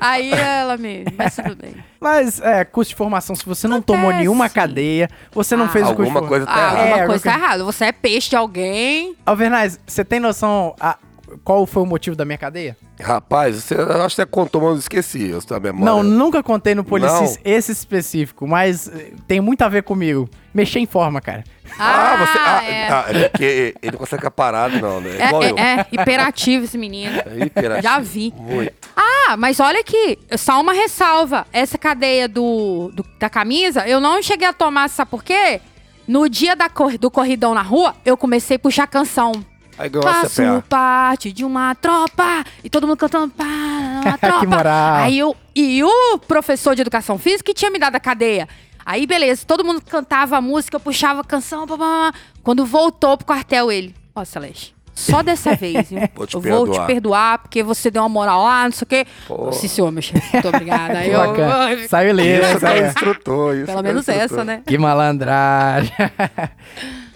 Aí ela me. Mas tudo bem. Mas, é, curso de formação, se você não Acontece. tomou nenhuma cadeia, você não Ah. fez o curso de Alguma coisa tá Ah, errada. alguma É, coisa tá errada. Você é peixe de alguém. Alvernaz, você tem noção a- qual foi o motivo da minha cadeia? Rapaz, você, eu acho que você contou, mas eu esqueci. Eu memória. Não, nunca contei no Policis Não. esse específico, mas eh, tem muito a ver comigo. Mexer em forma, cara. Ah, você. Ah, é. ah, é porque ele não consegue ficar parado, não, né? É, Igual eu. é, é, hiperativo esse menino. É hiperativo. Já vi. Muito. Ah, mas olha aqui, só uma ressalva. Essa cadeia do, do- da camisa, eu não cheguei a tomar, sabe por quê? No dia da cor- do corridão na rua, eu comecei a puxar canção. Aí ganhou uma Faço CPA. parte de uma tropa. E todo mundo cantando, pá, uma (laughs) tropa. Que moral. Aí eu, e o professor de educação física que tinha me dado a cadeia. Aí, beleza, todo mundo cantava a música, eu puxava a canção, pá, pá, pá. Quando voltou pro quartel, ele, ó, Celeste, só dessa (laughs) vez, viu? Vou te eu vou te perdoar. perdoar, porque você deu uma moral lá, não sei o quê. Pô. Sim, senhor, meu chefe, muito obrigada. (laughs) Aí eu, bacana. Saiu ileso. Isso é saiu. instrutor. Isso pelo que é menos instrutor. essa, né? Que malandragem.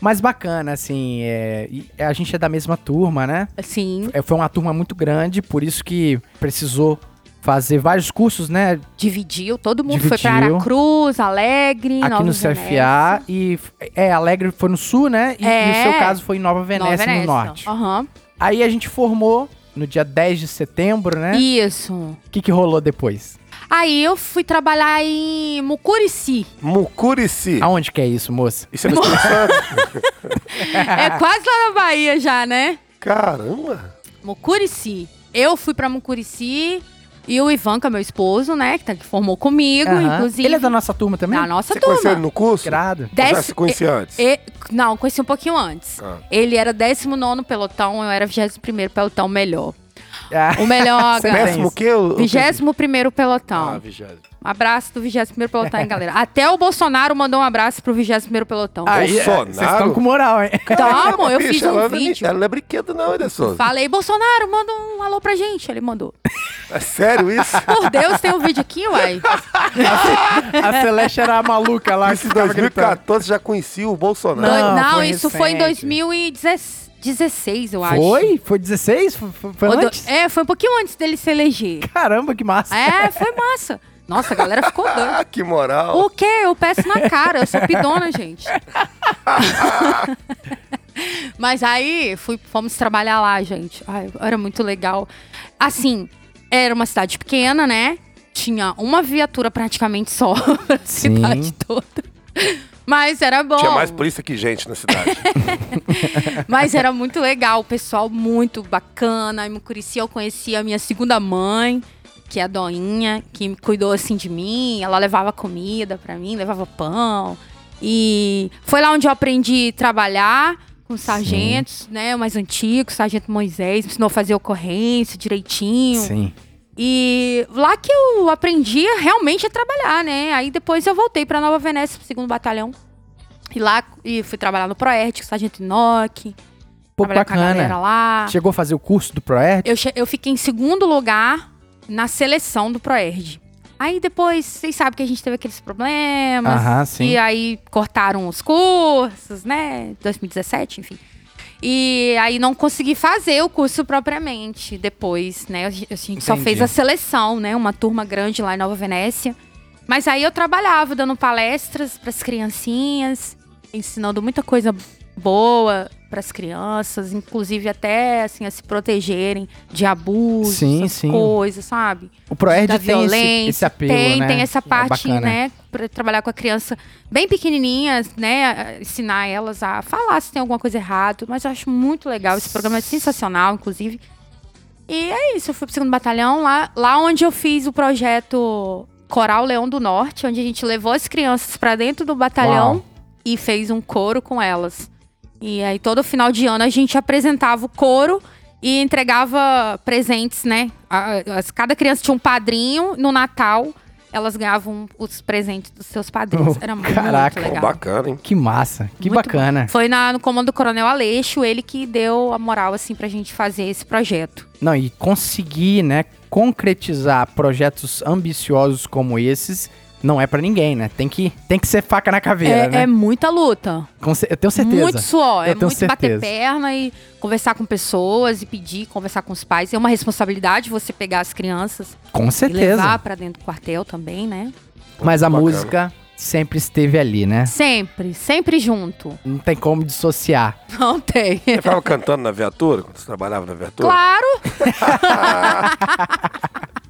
Mas bacana, assim, é, e a gente é da mesma turma, né? Sim, É, Foi uma turma muito grande, por isso que precisou fazer vários cursos, né? dividiu, todo mundo foi pra Dividiu. Aracruz, Alegre, Aqui Nova no Venécia. CFA. E é, Alegre foi no sul, né? E, e É. o seu caso foi em Nova Nova Venécia, no Venécia. norte. Aham. Aí a gente formou no dia 10 de setembro, né? Isso. O que, que rolou depois? Aí eu fui trabalhar em Mucurici. Mucurici. Aonde que é isso, moça? Isso é no Espírito Santo? (laughs) É quase lá na Bahia já, né? Caramba. Mucurici. Eu fui pra Mucurici e o Ivan, que é meu esposo, né? Que, tá, que formou comigo, Aham. inclusive. Ele é da nossa turma também? da nossa Você conheceu ele turma. no curso? Grado. Ou já se conhecia antes? E- não, conheci um pouquinho antes. Ah. Ele era 19 pelotão, eu era 21 pelotão melhor. Ah. O melhor (laughs) Péssimo que eu. primeiro pelotão. Ah, 20. Abraço do 21 pelotão, hein, galera. Até o Bolsonaro mandou um abraço pro 21 pelotão. Ah, é, Bolsonaro? Vocês estão com moral, hein? Então, Tamo, eu fiz um é vídeo. Ela não é brinquedo, não, olha só. Falei, Bolsonaro, manda um alô pra gente. Ele mandou. É sério isso? (laughs) Por Deus, tem um vídeo aqui, uai. a, Celeste era a maluca lá. Isso em 2014 gritando. já conhecia o Bolsonaro. Não, não isso foi em 2016. 16, eu acho. Foi? Foi 16? Foi, foi do... antes? É, foi um pouquinho antes dele se eleger. Caramba, que massa. É, foi massa. Nossa, a galera ficou doida. (laughs) que moral. O quê? Eu peço na cara, eu sou pidona, gente. (laughs) Mas aí fui, fomos trabalhar lá, gente. Ai, era muito legal. Assim, era uma cidade pequena, né? Tinha uma viatura praticamente só (laughs) a cidade toda. Mas era bom. Tinha mais polícia que gente na cidade. (laughs) Mas era muito legal, o pessoal muito bacana. Em Mucurici eu conheci a minha segunda mãe, que é a Doinha, que cuidou assim de mim. Ela levava comida pra mim, levava pão. E foi lá onde eu aprendi a trabalhar com os sargentos, né? O mais antigo, o sargento Moisés, me ensinou a fazer ocorrência direitinho. Sim. E lá que eu aprendi realmente a trabalhar, né? Aí depois eu voltei pra Nova Venécia, pro segundo batalhão. E lá e fui trabalhar no Proerd, com o sargento Inoki. Pô, bacana. lá. Chegou a fazer o curso do Proerd? Eu, eu fiquei em segundo lugar na seleção do Proerd. Aí depois, vocês sabem que a gente teve aqueles problemas. Aham, sim. E aí cortaram os cursos, né? 2017, enfim. E aí não consegui fazer o curso propriamente depois, né? A gente gente só Entendi. fez a seleção, né? Uma turma grande lá em Nova Venécia. Mas aí eu trabalhava dando palestras para as criancinhas, ensinando muita coisa boa para as crianças, inclusive até assim a se protegerem de abuso, Sim, essas sim. coisas, sabe? O Proerd da tem esse, violência. esse apelo, tem, né? tem essa É parte, bacana. né? Pra trabalhar com a criança bem pequenininha, né? Ensinar elas a falar se tem alguma coisa errada. Mas eu acho muito legal. Esse programa é sensacional, inclusive. E é isso. Eu fui pro segundo batalhão, lá, lá onde eu fiz o projeto Coral Leão do Norte, onde a gente levou as crianças pra dentro do batalhão Uau. e fez um coro com elas. E aí, todo final de ano, a gente apresentava o coro e entregava presentes, né? Cada criança tinha um padrinho. No Natal, elas ganhavam os presentes dos seus padrinhos. Oh, Era muito caraca. Pô, legal. bacana, hein? Que massa, que Muito bacana. Foi na- no comando do Coronel Aleixo, ele que deu a moral, assim, pra gente fazer esse projeto. Não, e conseguir, né, concretizar projetos ambiciosos como esses não é pra ninguém, né? Tem que, tem que ser faca na caveira, É, né? é muita luta. Eu tenho certeza. Muito suor. Eu é tenho muito bater certeza. perna e conversar com pessoas e pedir, conversar com os pais. É uma responsabilidade você pegar as crianças Com e certeza. levar pra dentro do quartel também, né? Mas a Bacana. música sempre esteve ali, né? Sempre, sempre junto. Não tem como dissociar. (laughs) Não tem. Você ficava cantando na viatura, quando você trabalhava na viatura? Claro! (laughs)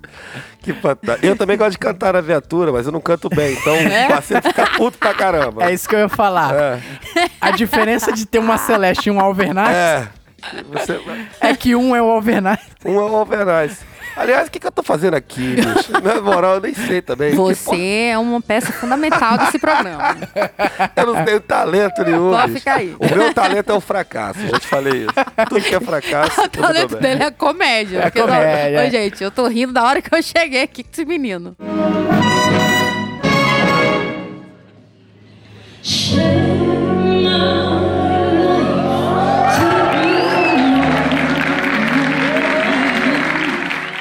Que fantástico. Eu também gosto de cantar na viatura, mas eu não canto bem. Então o parceiro fica puto pra caramba. É isso que eu ia falar. É. A diferença de ter uma Celeste e um Alvernaz é, É. Você- que um é o Alvernaz. um é o Alvernaz. Aliás, o que, que eu tô fazendo aqui, bicho? Na moral, eu nem sei também. Que Você é uma peça fundamental desse programa. Eu não tenho talento nenhum. Pode bicho. ficar aí. O meu talento é o fracasso. Já te falei isso. Tudo que é fracasso. (laughs) O tudo talento dele é comédia. É não- comédia, Ô, é. gente, eu tô rindo da hora que eu cheguei aqui com esse menino.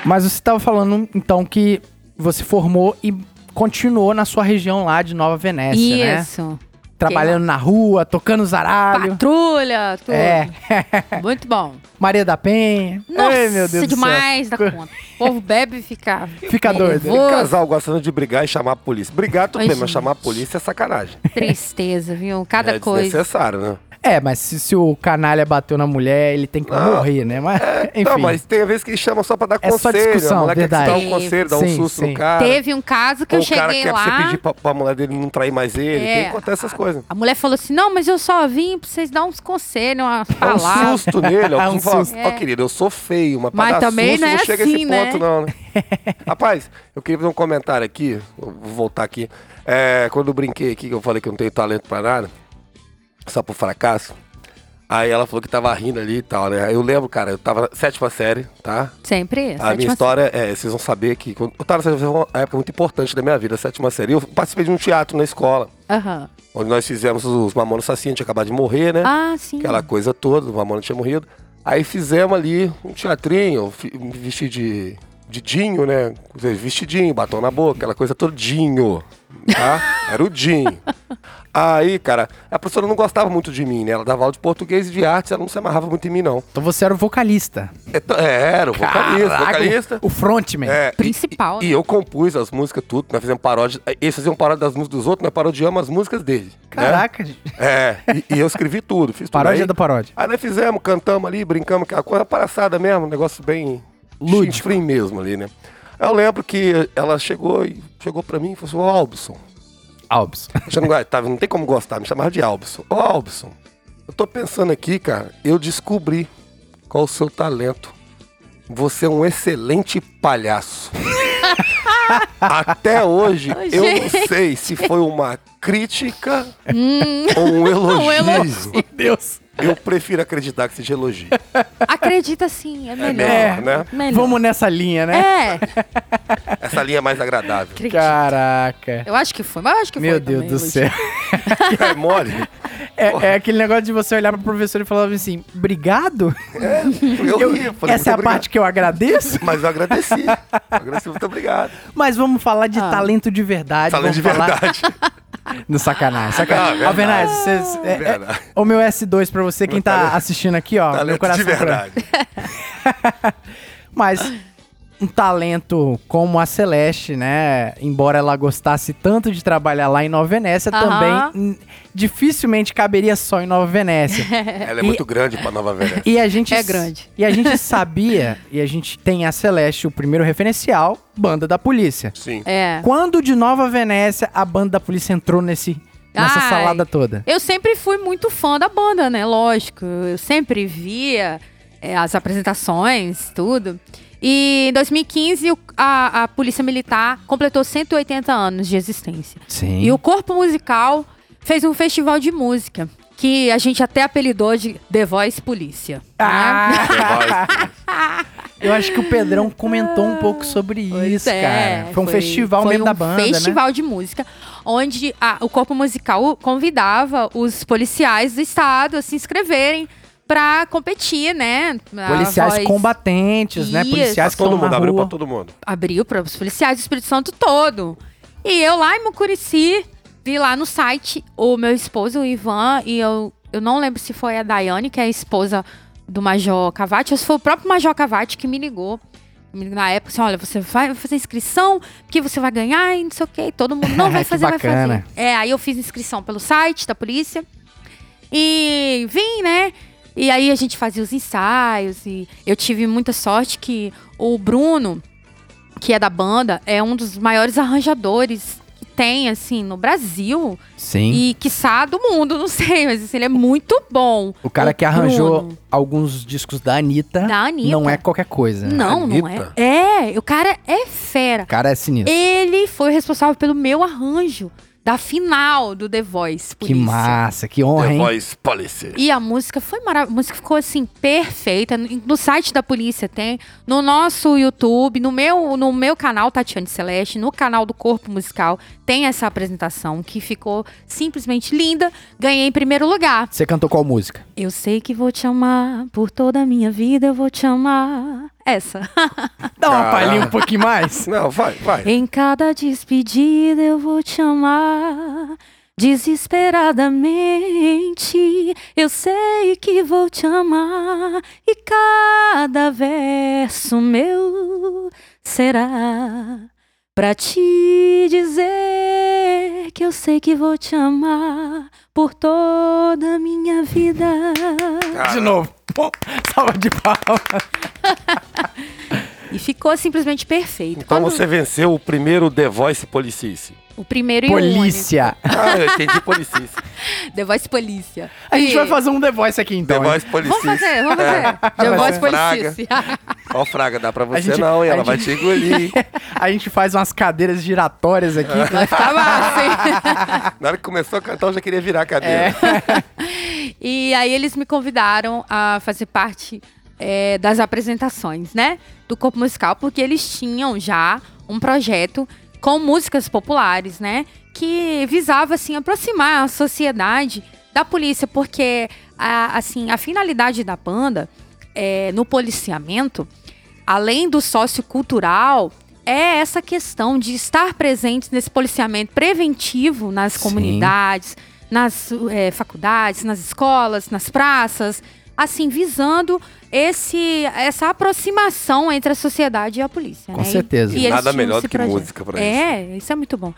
Mas você estava falando, então, que você formou e continuou na sua região lá de Nova Venécia, né? Isso. Trabalhando na rua, tocando zaralho. Patrulha, tudo. É. (laughs) Muito bom. Maria da Penha. Nossa, Ai, meu Deus do céu. demais da conta. O povo bebe e fica... (laughs) Fica doido. Nervoso. casal gostando de brigar e chamar a polícia. Brigar, tudo bem, mas chamar a polícia é sacanagem. Tristeza, viu? Cada é coisa. desnecessário, né? É, mas se, se o canalha bateu na mulher, ele tem que Não. morrer, né? Mas, (laughs) enfim. Não, mas tem vezes que eles chamam só pra dar É só conselho. discussão, a mulher verdade. quer te dar um conselho, dar um Sim, susto sim. no cara. Teve um caso que Ou eu o cara cheguei quer lá... você pedir pra, pra mulher dele não trair mais ele. É. Tem que acontecer essas coisas. A mulher falou assim: não, mas eu só vim pra vocês dar uns conselhos, umas Dá um susto nele. Ó, (laughs) Um um susto. ó, querido, eu sou feio, mas pra dar também susto não não, é chega a esse assim, né? ponto, não, né? (laughs) Rapaz, eu queria fazer um comentário aqui. Vou voltar aqui. É, quando eu brinquei aqui, que eu falei que eu não tenho talento pra nada, só pro fracasso. Aí ela falou que tava rindo ali e tal, né? Eu lembro, cara, eu tava na sétima série, tá? Sempre. A minha história é, vocês vão saber que quando eu tava na sétima série, foi uma época muito importante da minha vida, a sétima série. Eu participei de um teatro na escola, série. Aham. onde nós fizemos os Mamonas Assassinos, tinha acabado de morrer, né? Ah, sim. Aquela coisa toda, o Mamona tinha morrido. Aí fizemos ali um teatrinho, me vesti de, de Dinho, né? Vestidinho, batom na boca, aquela coisa todinho, tá? (laughs) Era o Dinho. Aí, cara, a professora não gostava muito de mim, né? Ela dava aula de português e de artes, ela não se amarrava muito em mim, não. Então você era o vocalista. É, é, era o vocalista, Caraca, vocalista. O frontman. É, e- Principal, E, né? e eu compus as músicas, tudo. Nós fizemos paródia. Eles faziam paródia das músicas dos outros, nós parodiamos as músicas dele. né? Caraca, gente. É, e, e eu escrevi tudo, fiz tudo. paródia Aí- da paródia. Aí nós fizemos, cantamos ali, brincamos, aquela coisa palhaçada mesmo, um negócio bem. Chifrinho mesmo ali, né? Aí eu lembro que ela chegou e chegou pra mim e falou assim, ô Albson, Albs. você (laughs) não, tava, não tem como gostar, me chamava de Albson. Ô Albson, eu tô pensando aqui, cara, eu descobri qual o seu talento. Você é um excelente palhaço. (laughs) Até hoje, eu não sei se foi uma crítica ou um elogio. (laughs) Um elogio. Deus. Eu prefiro acreditar que seja elogio. Acredita sim, é melhor. melhor, né? Melhor. Vamos nessa linha, né? É, Essa linha é mais agradável. acredita. Caraca. Eu acho que foi, mas eu acho que Meu foi Deus também, do elogio. céu. (laughs) É mole. É, é aquele negócio de você olhar pro professor e falar assim, obrigado? Eu, Eu- ri, falei, essa é a muito parte que eu agradeço? obrigado. Mas eu agradeci. Eu agradeci, muito obrigado. Mas vamos falar de Ah. talento de verdade. Falando de falar- verdade. (laughs) (laughs) No sacanagem. sacanagem. Ah, Ó, Venaz, verdade. vocês- é- é- Verdade. o meu S2 pra você, quem tá talento- assistindo aqui, ó. meu Talento de coração pra- verdade. (laughs) Mas um talento como a Celeste, né? Embora ela gostasse tanto de trabalhar lá em Nova Venécia, também dificilmente caberia só em Nova Venécia. (laughs) Ela é E- muito grande pra Nova Venécia. E a gente É grande. E a gente sabia, e a gente tem a Celeste, o primeiro referencial, banda da polícia. Sim. É. Quando de Nova Venécia a banda da polícia entrou nesse nessa Ai. salada toda? Eu sempre fui muito fã da banda, né? Lógico. Eu sempre via é, as apresentações, tudo. E em 2015, o- a, a Polícia Militar completou 180 anos de existência. Sim. E o Corpo Musical fez um festival de música. Que a gente até apelidou de The Voice Polícia. né? Ah, (laughs) eu acho que o Pedrão comentou um pouco sobre Pois isso, é, cara. Foi um festival foi mesmo um da banda, né? festival de música, onde a- o corpo musical convidava os policiais do estado a se inscreverem pra competir, né? Policiais voz combatentes, né? Isso. Policiais que Todo mundo, abriu pra todo mundo. abriu para os policiais do Espírito Santo todo. E eu lá em Mucurici, vi lá no site o meu esposo, o Ivan, e eu, eu não lembro se foi a Daiane, que é a esposa do Major Cavati, ou se foi o próprio Major Cavati que me ligou. Me ligou Na época, assim, olha, você vai fazer inscrição, porque você vai ganhar e não sei o quê. Todo mundo, não, (laughs) vai fazer, vai bacana. fazer. É, aí eu fiz inscrição pelo site da polícia. E vim, né? E aí a gente fazia os ensaios e eu tive muita sorte que o Bruno, que é da banda, é um dos maiores arranjadores que tem, assim, no Brasil Sim. e, quiçá, do mundo, não sei, mas assim, ele é muito bom. O cara que arranjou Bruno. alguns discos da Anitta, Da Anitta. não é qualquer coisa. Não, não é. Anitta? É, o cara é fera. O cara é sinistro. Ele foi responsável pelo meu arranjo da final do The Voice. Que Polícia. massa, que honra, The hein? Voice Policy. E a música foi maravilhosa. A música ficou assim, perfeita. No no site da polícia tem, no nosso YouTube, no meu, no meu canal Tatiane Celeste, no canal do Corpo Musical, tem essa apresentação que ficou simplesmente linda. Ganhei em primeiro lugar. Você cantou qual música? Eu sei que vou te amar, por toda a minha vida eu vou te amar. Essa. (laughs) Dá uma palhinha um pouquinho mais. (laughs) Não, vai, vai. Em cada despedida eu vou te amar. Desesperadamente, eu sei que vou te amar, e cada verso meu será pra te dizer que eu sei que vou te amar por toda a minha vida. De novo. Bom, salva de palmas. (laughs) E ficou simplesmente perfeito. Então Quando- você venceu o primeiro The Voice Policice. O primeiro e o único. Polícia. Ah, eu entendi. (laughs) The Voice Polícia. A gente E- vai fazer um The Voice aqui então. The? Voice Policice. Vamos fazer, vamos fazer. The Vai Voice. Polícia. Ó, Fraga, dá pra você gente- não, e ela vai gente- te engolir. (laughs) A gente faz umas cadeiras giratórias aqui. Vai ficar massa, hein? (laughs) Na hora que começou a cantar, eu já queria virar a cadeira. E aí eles me convidaram a fazer parte é, das apresentações, né? Do corpo musical, porque eles tinham já um projeto com músicas populares, né? Que visava, assim, aproximar a sociedade da polícia, porque, a, assim, a finalidade da banda é, no policiamento, além do sociocultural, é essa questão de estar presente nesse policiamento preventivo nas Sim. comunidades, nas é, faculdades, nas escolas, nas praças, assim, visando esse, essa aproximação entre a sociedade e a polícia. Com né? E- certeza. e eles Nada melhor do que projeto. música pra isso. É, isso é muito bom.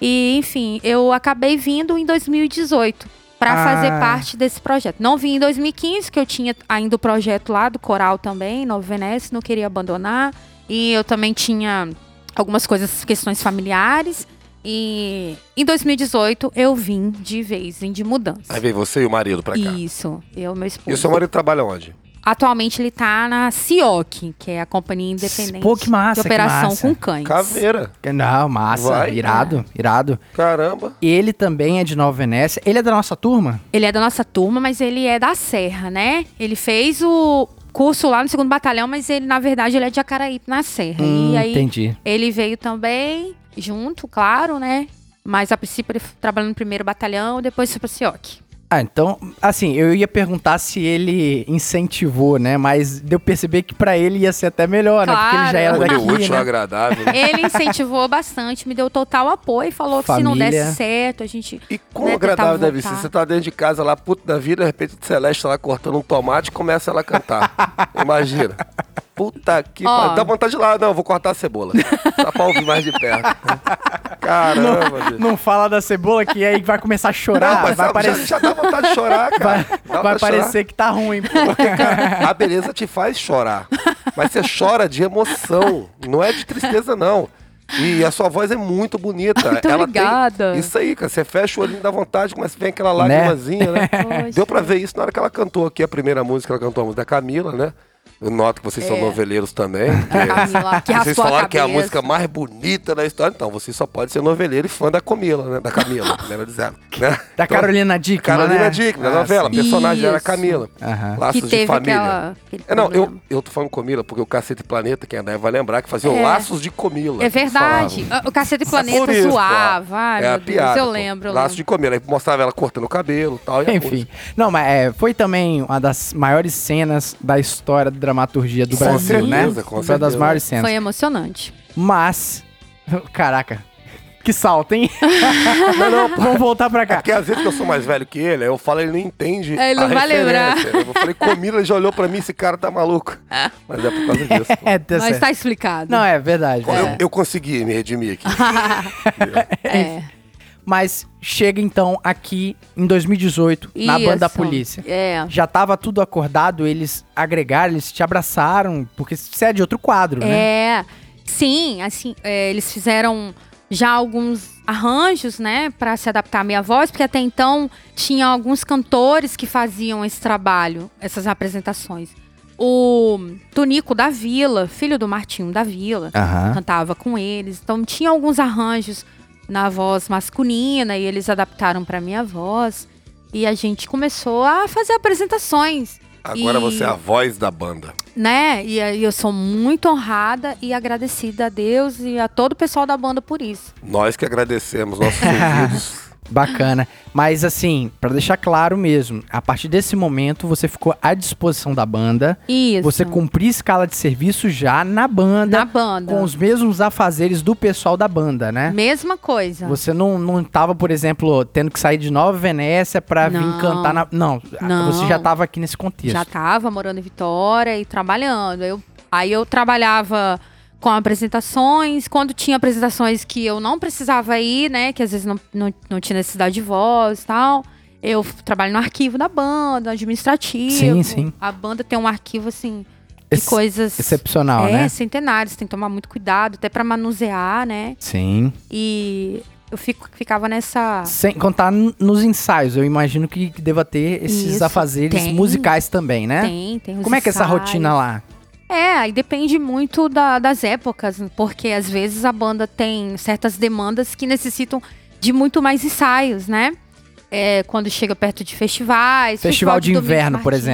E, enfim, eu acabei vindo em 2018 para Ah. fazer parte desse projeto. Não vim em 2015, que eu tinha ainda o projeto lá do coral também, Novo Venécia, não queria abandonar. E eu também tinha algumas coisas, questões familiares. E em 2018 eu vim de vez, vim de mudança. Aí vem você e o marido pra cá. Isso, eu, meu esposo. E o seu marido trabalha onde? Atualmente ele tá na CIOC, que é a companhia independente Pô, que massa, de que operação massa. com cães. Caveira. Não, massa, Vai. irado, irado. Caramba. Ele também é de Nova Venécia. Ele é da nossa turma? Ele é da nossa turma, mas ele é da Serra, né? Ele fez o curso lá no segundo batalhão, mas ele, na verdade, ele é de Acaraípe, na Serra. Hum, e aí, entendi. ele veio também, junto, claro, né? Mas a princípio ele trabalhou no primeiro batalhão, depois foi pra CIOC. Ah, então, assim, eu ia perguntar se ele incentivou, né? Mas deu perceber que pra ele ia ser até melhor, né? Porque ele já era Claro. Daqui, útil né? agradável. Ele incentivou bastante, me deu total apoio, falou que se não Família. desse certo, a gente. E quão né, agradável deve ser. Você tá dentro de casa lá, puto da vida, de repente o Celeste tá lá cortando um tomate e começa ela a cantar. (laughs) Imagina. Puta que Ó. pariu. Dá vontade de lá. Não, vou cortar a cebola. Só pra ouvir mais de perto. (laughs) Caramba, bicho. Não fala da cebola que aí vai começar a chorar. Não, mas vai já, parecer, já dá vontade de chorar, (laughs) cara. vai, vai parecer que tá ruim. pô. chorar. Cara, a beleza te faz chorar. Mas você chora de emoção. Não é de tristeza, não. E a sua voz é muito bonita. Muito Ela obrigada. Tem... Isso aí, cara. Você fecha o olhinho da vontade, mas vem aquela lágrimazinha, né? (laughs) Poxa. Deu pra ver isso na hora que ela cantou aqui a primeira música, ela cantou a música da Camila, né? Eu noto que vocês são É. noveleiros também. (laughs) porque Camila, que vocês falaram que é a música mais bonita da história. Então, você só pode ser noveleiro e fã da Camila, né? Da Camila, (laughs) melhor dizendo. Né? Da Então, Carolina Dickman, Carolina né? Dickman, da Ah, novela. A personagem era. Camila. Aham. Laços que de família. aquela. É, não, eu, eu tô falando Comila porque o Cacete Planeta, quem é vai lembrar, que fazia É. Laços de Comila. É verdade. O Cacete Planeta isso, zoava. Ai, é a Deus, piada. eu lembro. eu Laços de. Comila. Aí mostrava ela cortando o cabelo e tal. E a Enfim. Não, mas é, foi também uma das maiores cenas da história da dramaturgia do Com Brasil, né? certeza, com foi uma das certeza. maiores cenas. Foi emocionante. Mas. (laughs) Caraca. Que salto, hein? (laughs) Não, não, Vamos voltar pra É cá. porque às vezes que eu sou mais velho que ele, aí eu falo, ele não entende. É, ele a não vai lembrar. Eu falei, Comila, ele já olhou pra mim, esse cara tá maluco. Mas é por causa disso. (laughs) É, tá Mas certo. tá explicado. Não, é verdade. Eu, é. eu consegui me redimir aqui. É. Mas chega então aqui em 2018, na Isso. banda da polícia. É. Já tava tudo acordado, eles agregaram, eles te abraçaram, porque você é de outro quadro, né? É. Sim, assim, é, eles fizeram já alguns arranjos, né, Pra se adaptar à minha voz, porque até então tinha alguns cantores que faziam esse trabalho, essas apresentações. O Tonico da Vila, filho do Martinho da Vila, Aham. cantava com eles. Então tinha alguns arranjos na voz masculina e eles adaptaram pra minha voz. E a gente começou a fazer apresentações. Agora E- você é a voz da banda. né? E aí eu sou muito honrada e agradecida a Deus e a todo o pessoal da banda por isso. Nós que agradecemos nossos ouvidos. (laughs) Bacana. Mas assim, pra deixar claro mesmo, a partir desse momento você ficou à disposição da banda. Isso. Você cumpriu escala de serviço já na banda, na banda. com os mesmos afazeres do pessoal da banda, né? Mesma coisa. Você não, não tava, por exemplo, tendo que sair de Nova Venécia pra vir Não. cantar na. Não, Não. você já tava aqui nesse contexto. Já tava morando em Vitória e trabalhando. Eu, aí eu trabalhava com apresentações, quando tinha apresentações que eu não precisava ir, né? Que às vezes não, não, não tinha necessidade de voz e tal. Eu trabalho no arquivo da banda, administrativo. Sim, sim. A banda tem um arquivo, assim, de Ex- coisas... Excepcional, é, né? centenários. Tem que tomar muito cuidado, até pra manusear, né? Sim. E eu fico, ficava nessa... Sem contar nos ensaios, eu imagino que deva ter esses Isso, afazeres tem. musicais também, né? Tem, tem Como é que é essa rotina lá? É, aí depende muito da- das épocas, porque às vezes a banda tem certas demandas que necessitam de muito mais ensaios, né? é, quando chega perto de festivais. Festival de Domingos inverno, por Martins,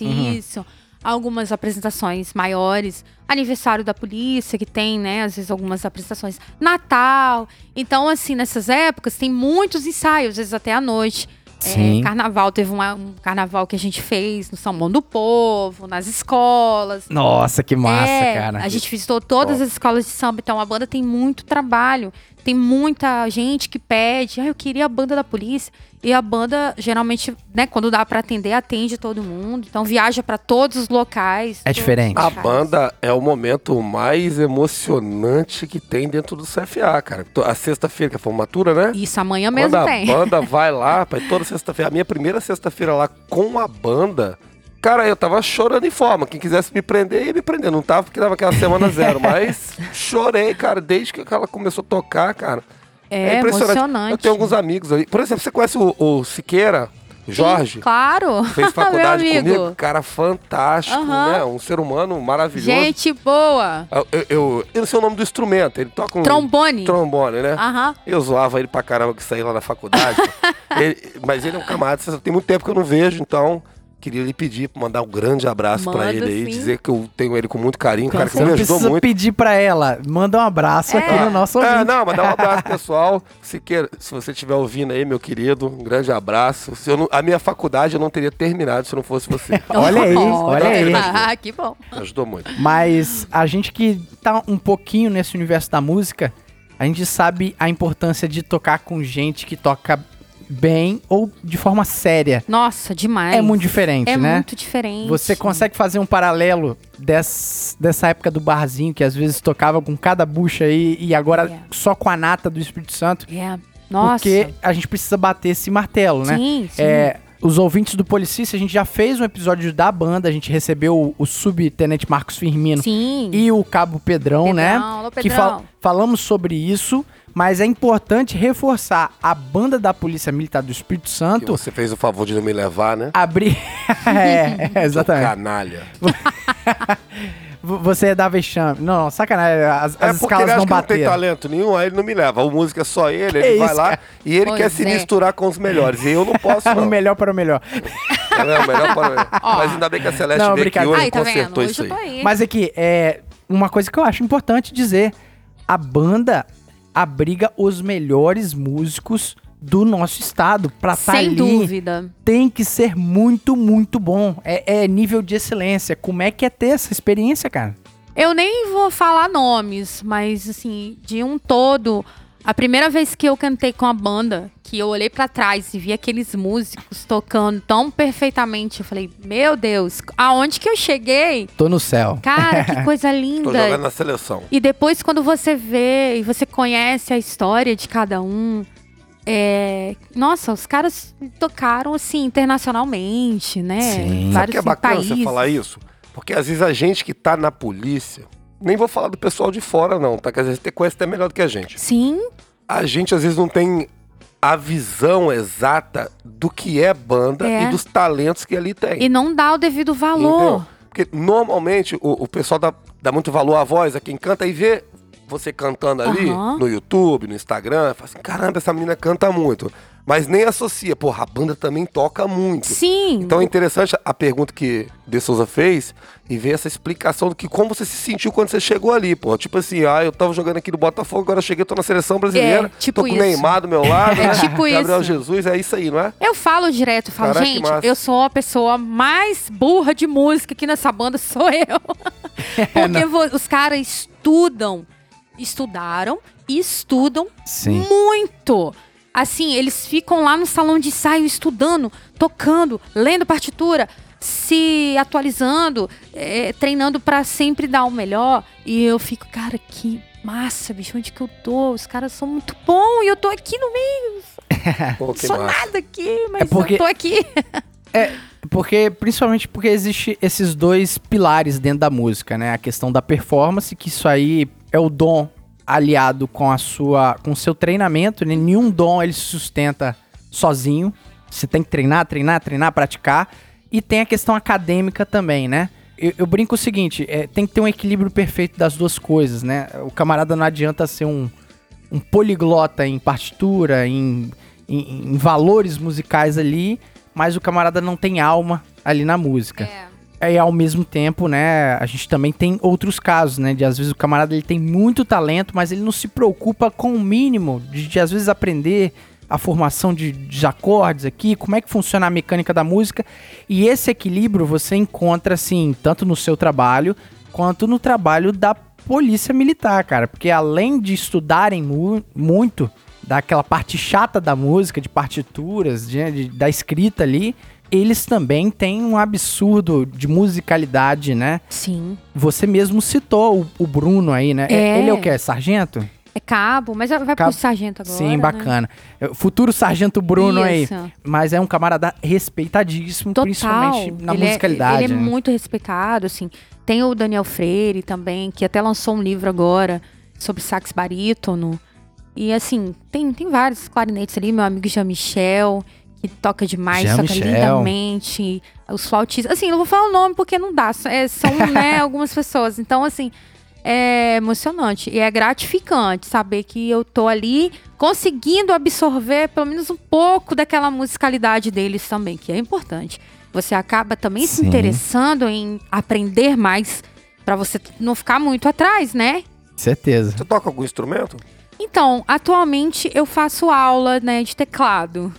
exemplo. Uhum. Isso. Algumas apresentações maiores. Aniversário da polícia, que tem, né? Às vezes algumas apresentações. Natal. Então, assim, nessas épocas tem muitos ensaios, às vezes até à noite. É, carnaval, teve uma- um carnaval que a gente fez no São Bom do Povo, nas escolas. Nossa, que massa, É, cara. A gente visitou todas as escolas de samba, então a banda tem muito trabalho. Tem muita gente que pede, ah, eu queria a banda da polícia. E a banda, geralmente, né, quando dá pra atender, atende todo mundo. Então viaja pra todos os locais. É diferente. A banda é o momento mais emocionante que tem dentro do CFA, cara. A sexta-feira, que é a formatura, né? Isso, amanhã Quando mesmo a tem. banda (laughs) vai lá, toda sexta-feira. A minha primeira sexta-feira lá com a banda, cara, eu tava chorando em forma. Quem quisesse me prender, ia me prender. Não tava porque tava aquela semana zero, mas (laughs) chorei, cara, desde que ela começou a tocar, cara. É, emocionante. Eu tenho alguns amigos ali. Por exemplo, você conhece o, o Siqueira, Jorge? Sim, claro. Fez (laughs) faculdade comigo, cara fantástico, né? Um ser humano maravilhoso. Gente boa. Eu, eu, eu, eu não sei o nome do instrumento, ele toca um Trombone. trombone, né? Aham. Eu zoava ele pra caramba que saí lá na faculdade. (laughs) Ele- mas ele é um camarada, tem muito tempo que eu não vejo, então queria lhe pedir pra mandar um grande abraço pra Manda, ele aí, sim. dizer que eu tenho ele com muito carinho, cara, que Você me ajudou muito. pedir pra ela. Manda um abraço aqui no nosso É, ouvinte. não, mandar um abraço (laughs) pessoal. Se, queira, se você estiver ouvindo aí, meu querido, um grande abraço. Se eu não- a minha faculdade eu não teria terminado se não fosse você. (laughs) Olha aí, olha aí. (laughs) Ah, que bom. Me ajudou muito. Mas a gente que tá um pouquinho nesse universo da música, a gente sabe a importância de tocar com gente que toca bem ou de forma séria. Nossa, demais. É muito diferente, É né? muito diferente. Você consegue fazer um paralelo des- dessa época do barzinho, que às vezes tocava com cada bucha aí, e agora É. só com a nata do Espírito Santo? É. Nossa. Porque a gente precisa bater esse martelo, né? Sim, sim. É, os ouvintes do Policista, a gente já fez um episódio da banda, a gente recebeu o, o subtenente Marcos Firmino Sim. e o Cabo Pedrão, né? Pedrão, alô, Que Pedrão. Falamos sobre isso, mas é importante reforçar a banda da Polícia Militar do Espírito Que Santo você fez o favor de não me levar, né? abrir. (laughs) é, é, (laughs) exatamente. Canalha. (laughs) Você é da vexame. Não, não, sacanagem. As, É as escalas não que não tem bateram. talento nenhum, aí ele não me leva. O música é só ele, Que ele vai isso, lá cara? e ele Pois quer se é. misturar com os melhores. E eu não posso, O não. melhor para o melhor. É, o melhor para... Mas ainda bem que a Celeste Não, veio aqui hoje Ai, e tá vendo? consertou Hoje isso aí. aí. Mas aqui, é uma coisa que eu acho importante dizer: a banda abriga os melhores músicos do nosso estado. Pra estar Sem ali, dúvida. tem que ser muito, muito bom. É, é nível de excelência. Como é que é ter essa experiência, cara? Eu nem vou falar nomes, mas assim, de um todo, a primeira vez que eu cantei com a banda, que eu olhei pra trás e vi aqueles músicos tocando tão perfeitamente, eu falei: "Meu Deus, aonde que eu cheguei?" Tô no céu. Cara, que (laughs) coisa Tô linda. jogando na seleção. E depois, quando você vê e você conhece a história de cada um, é... nossa, os caras tocaram assim internacionalmente, né? Sim. Em Sabe Vários que é bacana países. você falar isso? Porque às vezes a gente que tá na polícia, nem vou falar do pessoal de fora não, tá? Que às vezes você conhece até melhor do que a gente. Sim, A gente às vezes não tem a visão exata do que é banda É. e dos talentos que ali tem. e não dá o devido valor. Entendeu? Porque normalmente o, o pessoal dá, dá muito valor à voz, a quem canta e vê você cantando ali Aham. no YouTube, no Instagram, fala assim, caramba, essa menina canta muito. Mas nem associa, porra, a banda também toca muito. Sim. Então é interessante a pergunta que De Souza fez e ver essa explicação do que como você se sentiu quando você chegou ali, pô. Tipo assim, ah, eu tava jogando aqui no Botafogo, agora eu cheguei, tô na seleção brasileira, É, tipo tô com o. Neymar do meu lado, (laughs) É né? tipo Gabriel isso. Jesus, é isso aí, não é? Eu falo direto, eu falo, Caraca, gente, eu sou a pessoa mais burra de música aqui nessa banda, (laughs) sou eu. (laughs) Porque vo- os caras estudam, estudaram e estudam Sim. muito. Assim, eles ficam lá no salão de ensaio estudando, tocando, lendo partitura, se atualizando, eh, treinando pra sempre dar o melhor. E eu fico, cara, que massa, bicho, onde que eu tô? Os caras são muito bons e eu tô aqui no meio. (laughs) Pô, sou massa. nada aqui, mas É porque- eu tô aqui. Porque, principalmente porque existe esses dois pilares dentro da música, né? A questão da performance, que isso aí é o dom aliado com a sua, com seu treinamento, né? Nenhum dom ele se sustenta sozinho. Você tem que treinar, treinar, treinar, praticar. E tem a questão acadêmica também, né? Eu, eu brinco o seguinte, é, tem que ter um equilíbrio perfeito das duas coisas, né? O camarada não adianta ser um, um poliglota em partitura, em, em, em valores musicais ali, mas o camarada não tem alma ali na música. É. E ao mesmo tempo, né, a gente também tem outros casos, né, de às vezes o camarada ele tem muito talento, mas ele não se preocupa com o mínimo, de, de às vezes aprender a formação de, de acordes aqui, como é que funciona a mecânica da música. E esse equilíbrio você encontra, assim, tanto no seu trabalho, quanto no trabalho da polícia militar, cara. Porque além de estudarem mu- muito daquela parte chata da música, de partituras, de- de- da escrita ali, eles também têm um absurdo de musicalidade, né? Sim. Você mesmo citou o, o Bruno aí, né? É. Ele é o quê? Sargento? É cabo, mas vai Cabo. pro sargento agora. Sim, né? bacana. É, Futuro Sargento Bruno aí. Isso. Mas é um camarada respeitadíssimo, Total. principalmente na Ele é- musicalidade. ele é né? muito respeitado, assim. Tem o Daniel Freire também, que até lançou um livro agora sobre sax barítono. E assim, tem, tem vários clarinetes ali, meu amigo Jean-Michel, que toca demais, toca Jean-Michel. lindamente. Os flautistas. Assim, eu não vou falar o nome porque não dá. é, são, né, (laughs) algumas pessoas. Então, assim, é emocionante. E é gratificante saber que eu tô ali conseguindo absorver pelo menos um pouco daquela musicalidade deles também, que é importante. Você acaba também se Sim. interessando em aprender mais pra você não ficar muito atrás, né? Certeza. Você toca algum instrumento? Então, atualmente eu faço aula, né, de teclado.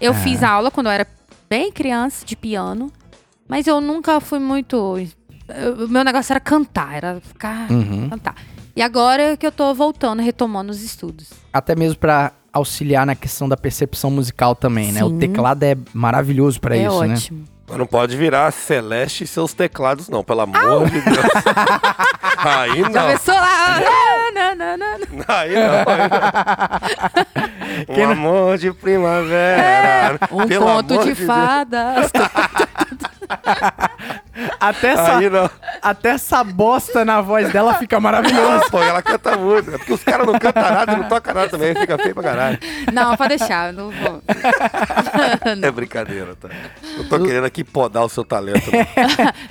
Eu Ah. fiz aula quando eu era bem criança de piano, mas eu nunca fui muito o meu negócio era cantar, era ficar Uhum. cantar. E agora que eu tô voltando, retomando os estudos. Até mesmo pra auxiliar na questão da percepção musical também, né? O Sim. teclado é maravilhoso pra é isso, né? ótimo. Mas não pode virar Celeste e seus teclados, não, pelo amor de Deus. (laughs) Aí Já não. pensou lá? (laughs) Não, não, não, não. Aí não. Aí não. (laughs) Um amor de primavera. (laughs) Um Pelo conto de Deus. fadas. (laughs) Até essa, Aí não. até essa bosta na voz dela fica maravilhosa. Pô, ela canta muito. É porque os caras não cantam nada e não tocam nada também. Fica feio pra caralho. Não, pode deixar, não vou. (laughs) É brincadeira, tá? Eu tô querendo aqui podar o seu talento. né?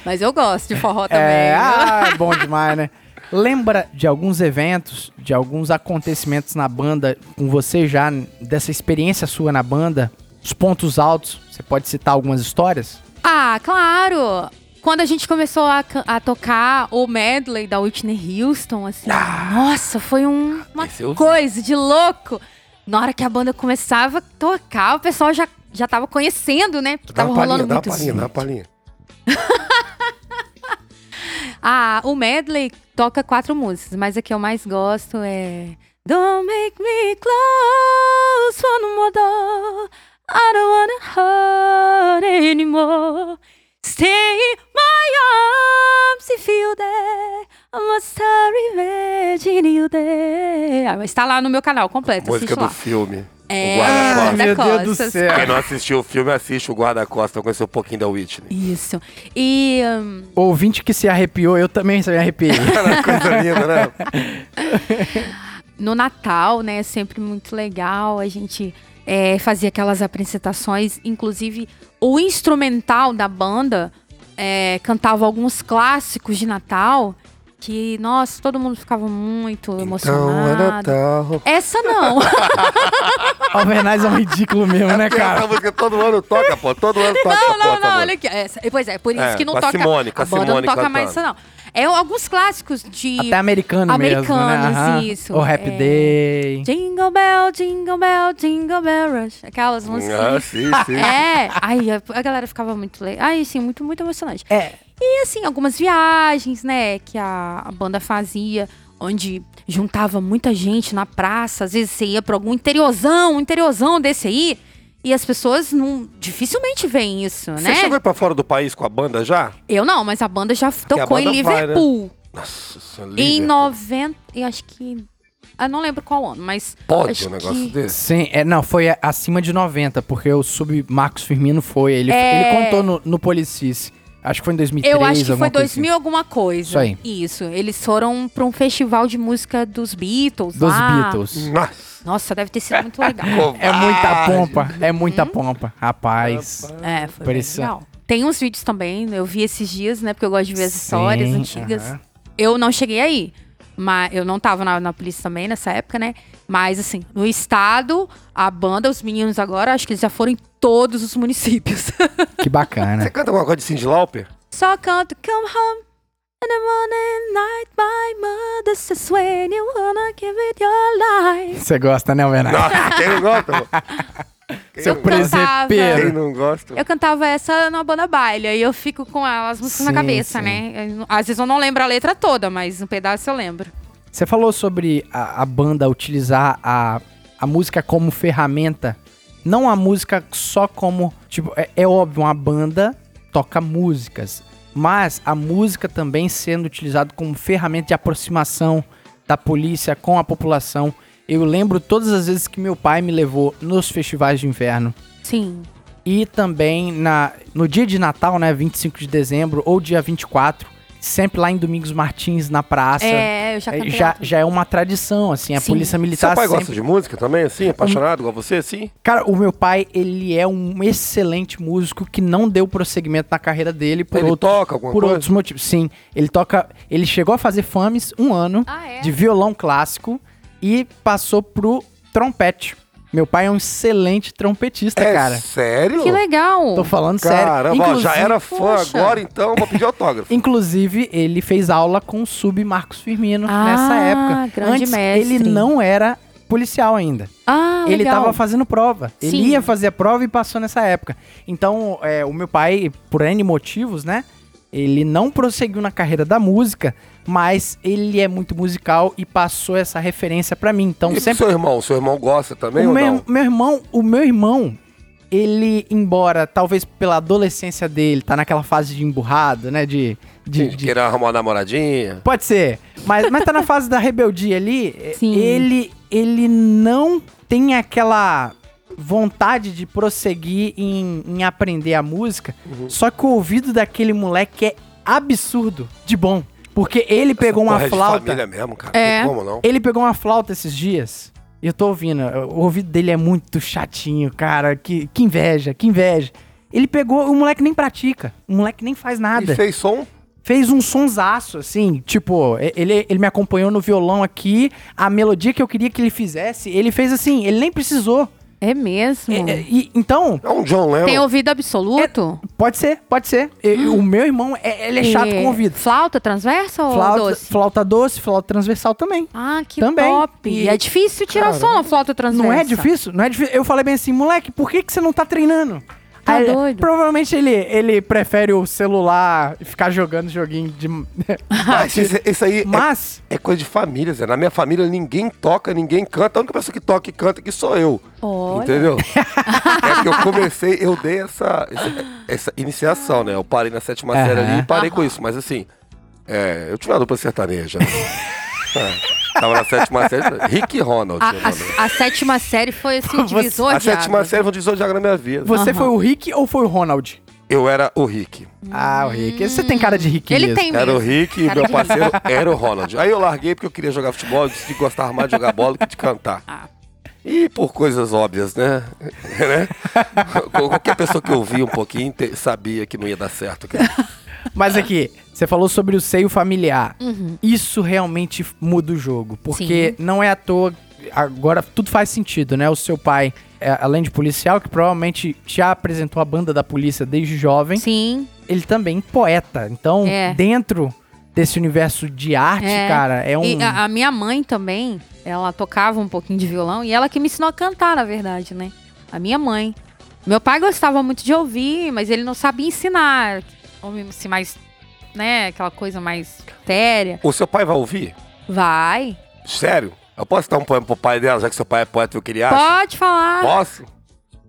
Mas eu gosto de forró também. É, ah, bom demais, né? Lembra de alguns eventos, de alguns acontecimentos na banda, com você já, dessa experiência sua na banda, os pontos altos? Você pode citar algumas histórias? Ah, claro! Quando a gente começou a, a tocar o medley da Whitney Houston, assim, nossa, foi um- uma coisa de louco. Na hora que a banda começava a tocar, o pessoal já, já tava conhecendo, né? Porque Dá tava uma rolando dá uma muito. dá uma palhinha. (laughs) Ah, o medley toca quatro músicas, mas a que eu mais gosto é Don't make me close one more door. I don't wanna hurt anymore. Stay in my arms if you there. I must start imagine you there. Ah, mas tá lá no meu canal completo, Música do lá. filme. É, o guarda-costas. Guarda meu Deus do céu. Quem não assistiu o filme, assiste o Guarda-Costas pra conhecer um pouquinho da Whitney. Isso. E hum, Ouvinte que se arrepiou, eu também me arrepiei. (laughs) Coisa linda, né? no Natal, né? É sempre muito legal. A gente é, fazia aquelas apresentações, inclusive o instrumental da banda é, cantava alguns clássicos de Natal que, nossa, todo mundo ficava muito Então é emocionado. Natal. Essa não. (laughs) Alvernaz é um ridículo mesmo, né, Porque Essa cara? música todo ano toca, pô. Todo ano toca essa não, não, essa não, olha aqui. Essa- pois é, por isso É, que não toca. Simone, a Simone não toca mais cantando. isso, não. É alguns clássicos de. Até americano, mesmo, né? Americanos, isso, O Happy é. Day. Jingle Bell, Jingle Bell, Jingle Bell Rush. Aquelas músicas. Ah, sim, sim. (laughs) É, ai, a, galera ficava muito legal. Ai, sim, muito, muito emocionante. É, E assim, algumas viagens, né, que a, a banda fazia, onde juntava muita gente na praça. Às vezes você ia pra algum interiorzão, um interiorzão desse aí, e as pessoas não, dificilmente veem isso, Você né? chegou aí pra fora do país com a banda já? Eu não, mas a banda já tocou em banda vai, né? Liverpool. Nossa senhora, Em Liverpool. 90, eu acho que. Eu não lembro qual ano, mas. Pode acho um negócio que- desse? sim, é, não, foi acima de 90, porque o sub Marcos Firmino foi. Ele, É. ele contou no, no Policice. Acho que foi em 2003, Eu acho que foi alguma coisa 2000 alguma coisa. Isso aí. Isso. Eles foram pra um festival de música dos Beatles assim. Dos lá. Beatles. Nossa. Nossa, deve ter sido muito legal. (laughs) É muita pompa, é muita pompa. Rapaz. é, foi bem legal. Tem uns vídeos também, eu vi esses dias, né? Porque eu gosto de ver as histórias Sim, antigas. aham. Eu não cheguei aí. Mas eu não tava na, na polícia também nessa época, né? Mas assim, no estado, a banda, os meninos agora, acho que eles já foram em todos os municípios. Que bacana. Você canta alguma coisa de Cindy Lauper? Só canto Come home in the morning night My mother says when you wanna give it your life Você gosta, né, Bernardo? Nossa, quem não gosta? (laughs) Quem Seu não gosta? cantava. presepeiro. Quem não gosta? Eu cantava essa na banda baile, aí eu fico com as músicas na Sim, cabeça, sim. né? Eu- Às vezes eu não lembro a letra toda, mas um pedaço eu lembro. Você falou sobre a, a banda utilizar a, a música como ferramenta. Não a música só como. Tipo, é, é óbvio, uma banda toca músicas. Mas a música também sendo utilizada como ferramenta de aproximação da polícia com a população. Eu lembro todas as vezes que meu pai me levou nos festivais de inverno. Sim. E também na, no dia de Natal, né? 25 de dezembro ou dia 24. Sempre lá em Domingos Martins, na praça. É, eu já cantei já, já é uma tradição, assim. A Sim. polícia Seu militar pai sempre... gosta de música também, assim? Apaixonado igual você, assim? Cara, o meu pai, ele é um excelente músico que não deu prosseguimento na carreira dele por, Ele outros, toca alguma por coisa? outros motivos. Sim, ele toca... Ele chegou a fazer FAMES um ano Ah, é? de violão clássico e passou pro trompete. Meu pai é um excelente trompetista, é cara. sério? Que legal. Tô falando sério. Caramba, ó, Inclusive- já era fã Poxa. agora, então vou pedir autógrafo. (laughs) Inclusive, ele fez aula com o Sub Marcos Firmino Ah, nessa época. grande Antes, mestre. ele não era policial ainda. Ah, ele legal. tava fazendo prova. Ele Sim. ia fazer a prova e passou nessa época. Então, é, o meu pai, por N motivos, né? Ele não prosseguiu na carreira da música, mas ele é muito musical e passou essa referência pra mim. Então, E sempre seu irmão? Seu irmão gosta também o ou meu, não? meu irmão, o meu irmão, ele, embora talvez pela adolescência dele, tá naquela fase de emburrado, né? De. de, De de- querer arrumar uma namoradinha? Pode ser. Mas, mas tá na fase da rebeldia ali. Sim. Ele, ele não tem aquela vontade de prosseguir em, em aprender a música. Uhum. Só que o ouvido daquele moleque é absurdo de bom. Porque ele pegou Essa uma porra é de flauta. família mesmo, cara. É. Como não? Ele pegou uma flauta esses dias. E eu tô ouvindo. O ouvido dele é muito chatinho, cara. Que, que inveja, que inveja. Ele pegou. O moleque nem pratica. O moleque nem faz nada. E fez som? Fez um sonsaço, assim. Tipo, ele, ele me acompanhou no violão aqui. A melodia que eu queria que ele fizesse, ele fez assim. Ele nem precisou. É mesmo? É, é, e, então, É um John Lennon. Tem ouvido absoluto? pode ser, pode ser. E- O meu irmão, é- ele é chato E com ouvido. Flauta transversa ou Flauta doce? flauta doce, flauta transversal também. Ah, que Também. top. E- é difícil tirar Cara, som na flauta transversa. Não é difícil? Não é difícil. Eu falei bem assim, moleque, por que, que você não tá treinando? Tá Aí, doido. Provavelmente ele, ele prefere o celular e ficar jogando joguinho de. (laughs) Mas isso, isso aí é- Mas. é, coisa de família, Zé. Na minha família ninguém toca, ninguém canta. A única pessoa que toca e canta aqui sou eu. Olha. Entendeu? (laughs) é que eu comecei, eu dei essa, essa, essa iniciação, né? Eu parei na sétima Aham. série ali e parei com isso. Mas assim, é, eu tinha uma dupla sertaneja. né? (laughs) É, tava na sétima série. Rick e Ronald. A, nome. a- a sétima série foi assim, (laughs) Você- divisor A de sétima águas. série foi um divisor de água na minha vida. Você Aham. foi o Rick ou foi o Ronald? Eu era o Rick. Ah, o Rick. Você tem cara de Rick Ele mesmo. tem Era o mesmo. Rick e meu parceiro era o Ronald. Aí eu larguei porque eu queria jogar futebol, eu decidi gostar mais de jogar bola do que de cantar. Ah. E por coisas óbvias, né? (laughs) né? Qualquer pessoa que ouvia um pouquinho sabia que não ia dar certo. cara. Mas aqui, você falou sobre o seio familiar. Uhum. Isso realmente muda o jogo. Porque não é à toa. Agora tudo faz sentido, né? O seu pai, é, além de policial, que provavelmente já apresentou a banda da polícia desde jovem, Sim. ele também poeta. Então, É. dentro desse universo de arte, É. cara, é um. E a, a minha mãe também, ela tocava um pouquinho de violão e ela que me ensinou a cantar, na verdade, né? A minha mãe. Meu pai gostava muito de ouvir, mas ele não sabia ensinar. Assim, mais, né, aquela coisa mais séria. O seu pai vai ouvir? Vai. Sério? Eu posso dar um poema pro pai dela, já que seu pai é poeta e o que ele acha? Pode falar. Posso?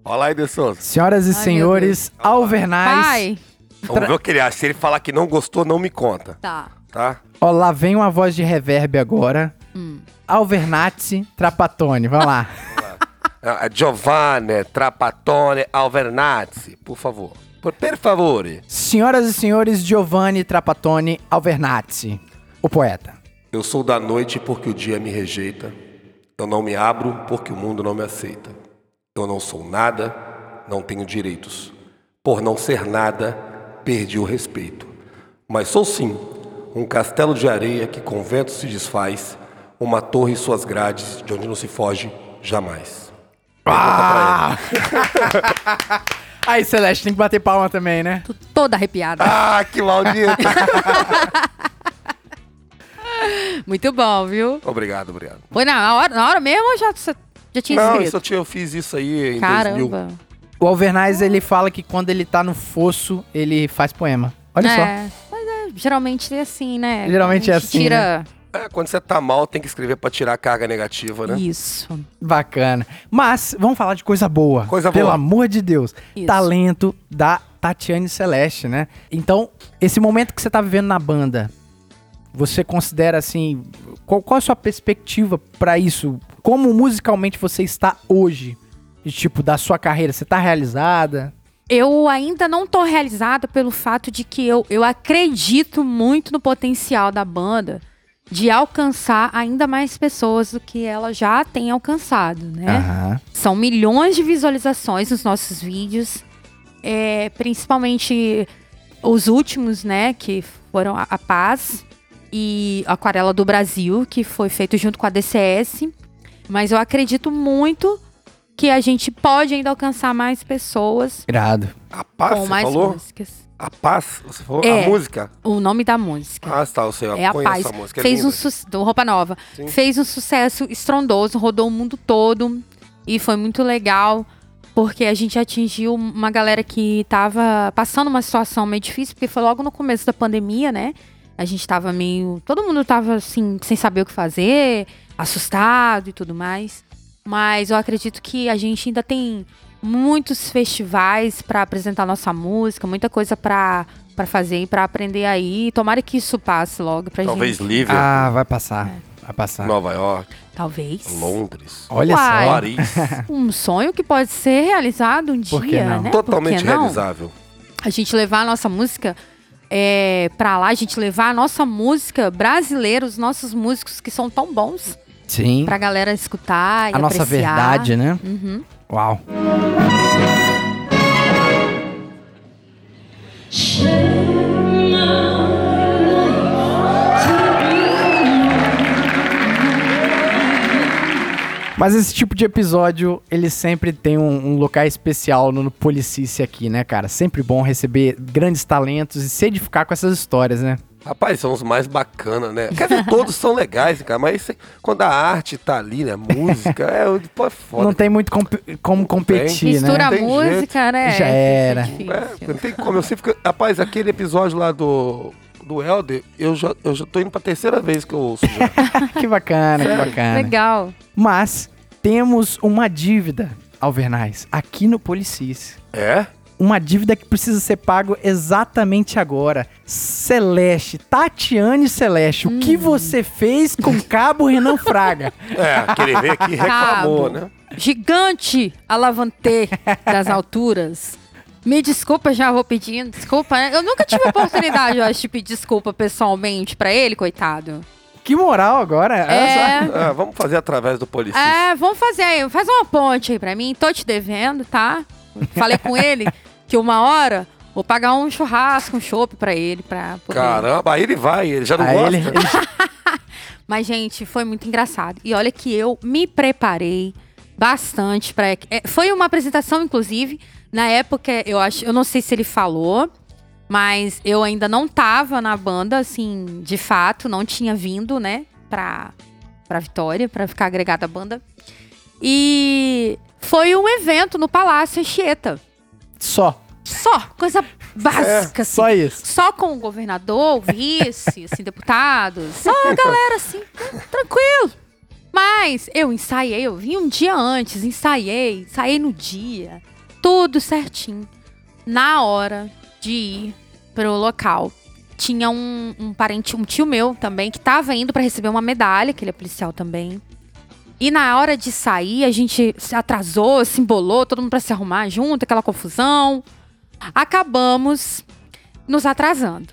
Olha lá aí, De Souza. Senhoras e Ai, senhores, Alvernaz. Pai. Vamos ver o que ele acha. Se ele falar que não gostou, não me conta, Tá. tá? Ó, lá vem uma voz de reverb agora. Hum. Alvernazzi Trapatone, vai lá. Ah, (laughs) Giovanni Trapattone Alvernazzi, por favor. Por, per favore. Senhoras e senhores, Giovanni Trapatone Alvernazzi, o poeta. Eu sou da noite porque o dia me rejeita. Eu não me abro porque o mundo não me aceita. Eu não sou nada, não tenho direitos. Por não ser nada, perdi o respeito. Mas sou sim um castelo de areia que com vento se desfaz, uma torre e suas grades, de onde não se foge jamais. Ah! (laughs) Aí, Celeste, tem que bater palma também, né? Tô toda arrepiada. Ah, que maldito! (laughs) Muito bom, viu? obrigado, obrigado. Foi na hora, na hora mesmo ou já, já tinha Não, escrito? isso eu, tinha, eu fiz isso aí em 2000. Caramba. O Alvernaz, ele fala que quando ele tá no fosso, ele faz poema. Olha só. é, mas é, geralmente é assim, né? Geralmente é assim, Tira É, quando você tá mal, tem que escrever pra tirar a carga negativa, né? isso. Bacana. Mas, vamos falar de coisa boa. Coisa Pelo boa. amor de Deus. Isso. Talento da Tatiane Celeste, né? Então, esse momento que você tá vivendo na banda, você considera assim. Qual, qual a sua perspectiva pra isso? Como musicalmente você está hoje? De, tipo, da sua carreira? Você tá realizada? Eu ainda não tô realizada pelo fato de que eu, eu acredito muito no potencial da banda de alcançar ainda mais pessoas do que ela já tem alcançado, né? Aham. São milhões de visualizações nos nossos vídeos, é, principalmente os últimos, né? Que foram a, a Paz e Aquarela do Brasil, que foi feito junto com a DCS. Mas eu acredito muito que a gente pode ainda alcançar mais pessoas Irado. A paz, com você mais falou? músicas. A paz, você falou? É. A música? O nome da música. Ah, tá, eu sei, eu é a paz. essa música. é Fez um linda. sucesso. Do Roupa Nova. Sim. Fez um sucesso estrondoso, rodou o mundo todo. E foi muito legal. Porque a gente atingiu uma galera que tava passando uma situação meio difícil, porque foi logo no começo da pandemia, né? A gente tava meio. Todo mundo tava assim, sem saber o que fazer, assustado e tudo mais. Mas eu acredito que a gente ainda tem muitos festivais pra apresentar nossa música, muita coisa pra pra fazer e pra aprender aí. Tomara que isso passe logo pra Talvez gente. Lívia, Ah, vai passar. Vai passar. Nova York, Talvez. Londres, Olha Uai. só. Paris. (laughs) Um sonho que pode ser realizado um Por que dia, não? né? Por Totalmente realizável. A gente levar a nossa música é, pra lá, a gente levar a nossa música brasileira, os nossos músicos que são tão bons, Sim. pra galera escutar e A nossa apreciar. verdade, né? Uhum. Uau. Mas esse tipo de episódio, ele sempre tem um, um lugar especial no, no Policice aqui, né, cara? Sempre bom receber grandes talentos e se edificar com essas histórias, né? Rapaz, são os mais bacanas, né? Quer dizer, todos são legais, cara, mas quando a arte tá ali, né? Música, é, pô, é foda. Não tem muito comp- como competir, Mistura né? a Tem música, né? Já era. É. É, não tem como. Eu sempre fico... Rapaz, aquele episódio lá do, do Helder, eu já, eu já tô indo pra terceira vez que eu ouço já. (laughs) que bacana, que bacana. Legal. Mas temos uma dívida, Alvernais, aqui no Policis. é? Uma dívida que precisa ser pago exatamente agora. Celeste, Tatiane Celeste, o que você fez com Cabo Renan Fraga? (laughs) É, aquele veio aqui reclamou, Cabo. né? Gigante alavante das (laughs) alturas. Me desculpa, já vou pedindo desculpa. né? Eu nunca tive oportunidade, eu acho, de pedir desculpa pessoalmente pra ele, coitado. Que moral agora. É. Ah, vamos fazer através do policista. É, vamos fazer aí, faz uma ponte aí pra mim, tô te devendo, tá? Falei com ele que uma hora vou pagar um churrasco, um chopp pra ele, pra poder... Caramba, aí ele vai, ele já não Aí gosta. ele, (laughs) Mas, gente, foi muito engraçado. E olha que eu me preparei bastante para. foi uma apresentação, inclusive. Na época, eu acho, eu não sei se ele falou, mas eu ainda não tava na banda, assim, de fato, não tinha vindo, né, pra, pra Vitória, pra ficar agregada à banda. E foi um evento no Palácio Anchieta. Só, Só, coisa básica, assim. só isso. Só com o governador, o vice, assim, (laughs) deputados. Só a galera, assim, tranquilo. Mas eu ensaiei, eu vim um dia antes, ensaiei, ensaiei no dia. Tudo certinho. Na hora de ir pro local, tinha um, um parente, um tio meu também, que tava indo pra receber uma medalha, que ele é policial também. E na hora de sair, a gente se atrasou, se embolou, todo mundo pra se arrumar junto, aquela confusão. Acabamos nos atrasando.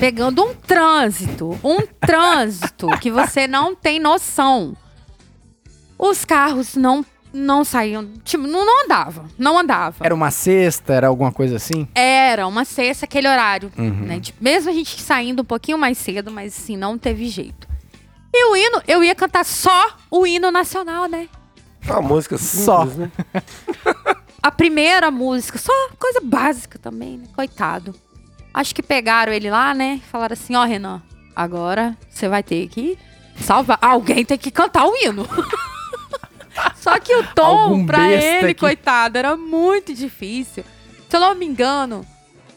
Pegando um trânsito, um trânsito que você não tem noção. Os carros não não saíam. Tipo, não, não andava. Não andava. Era uma cesta, era alguma coisa assim? Era uma sexta, aquele horário. Uhum. Né? Tipo, mesmo a gente saindo um pouquinho mais cedo, mas assim, não teve jeito. E o hino, eu ia cantar só o hino nacional, né? Uma música simples, Só. né? A primeira música, só coisa básica também, né? Coitado. Acho que pegaram ele lá, né? Falaram assim, ó, Renan, agora você vai ter que salvar. Alguém tem que cantar o hino. (laughs) Só que o tom Algum pra ele, que- coitado, era muito difícil. Se eu não me engano,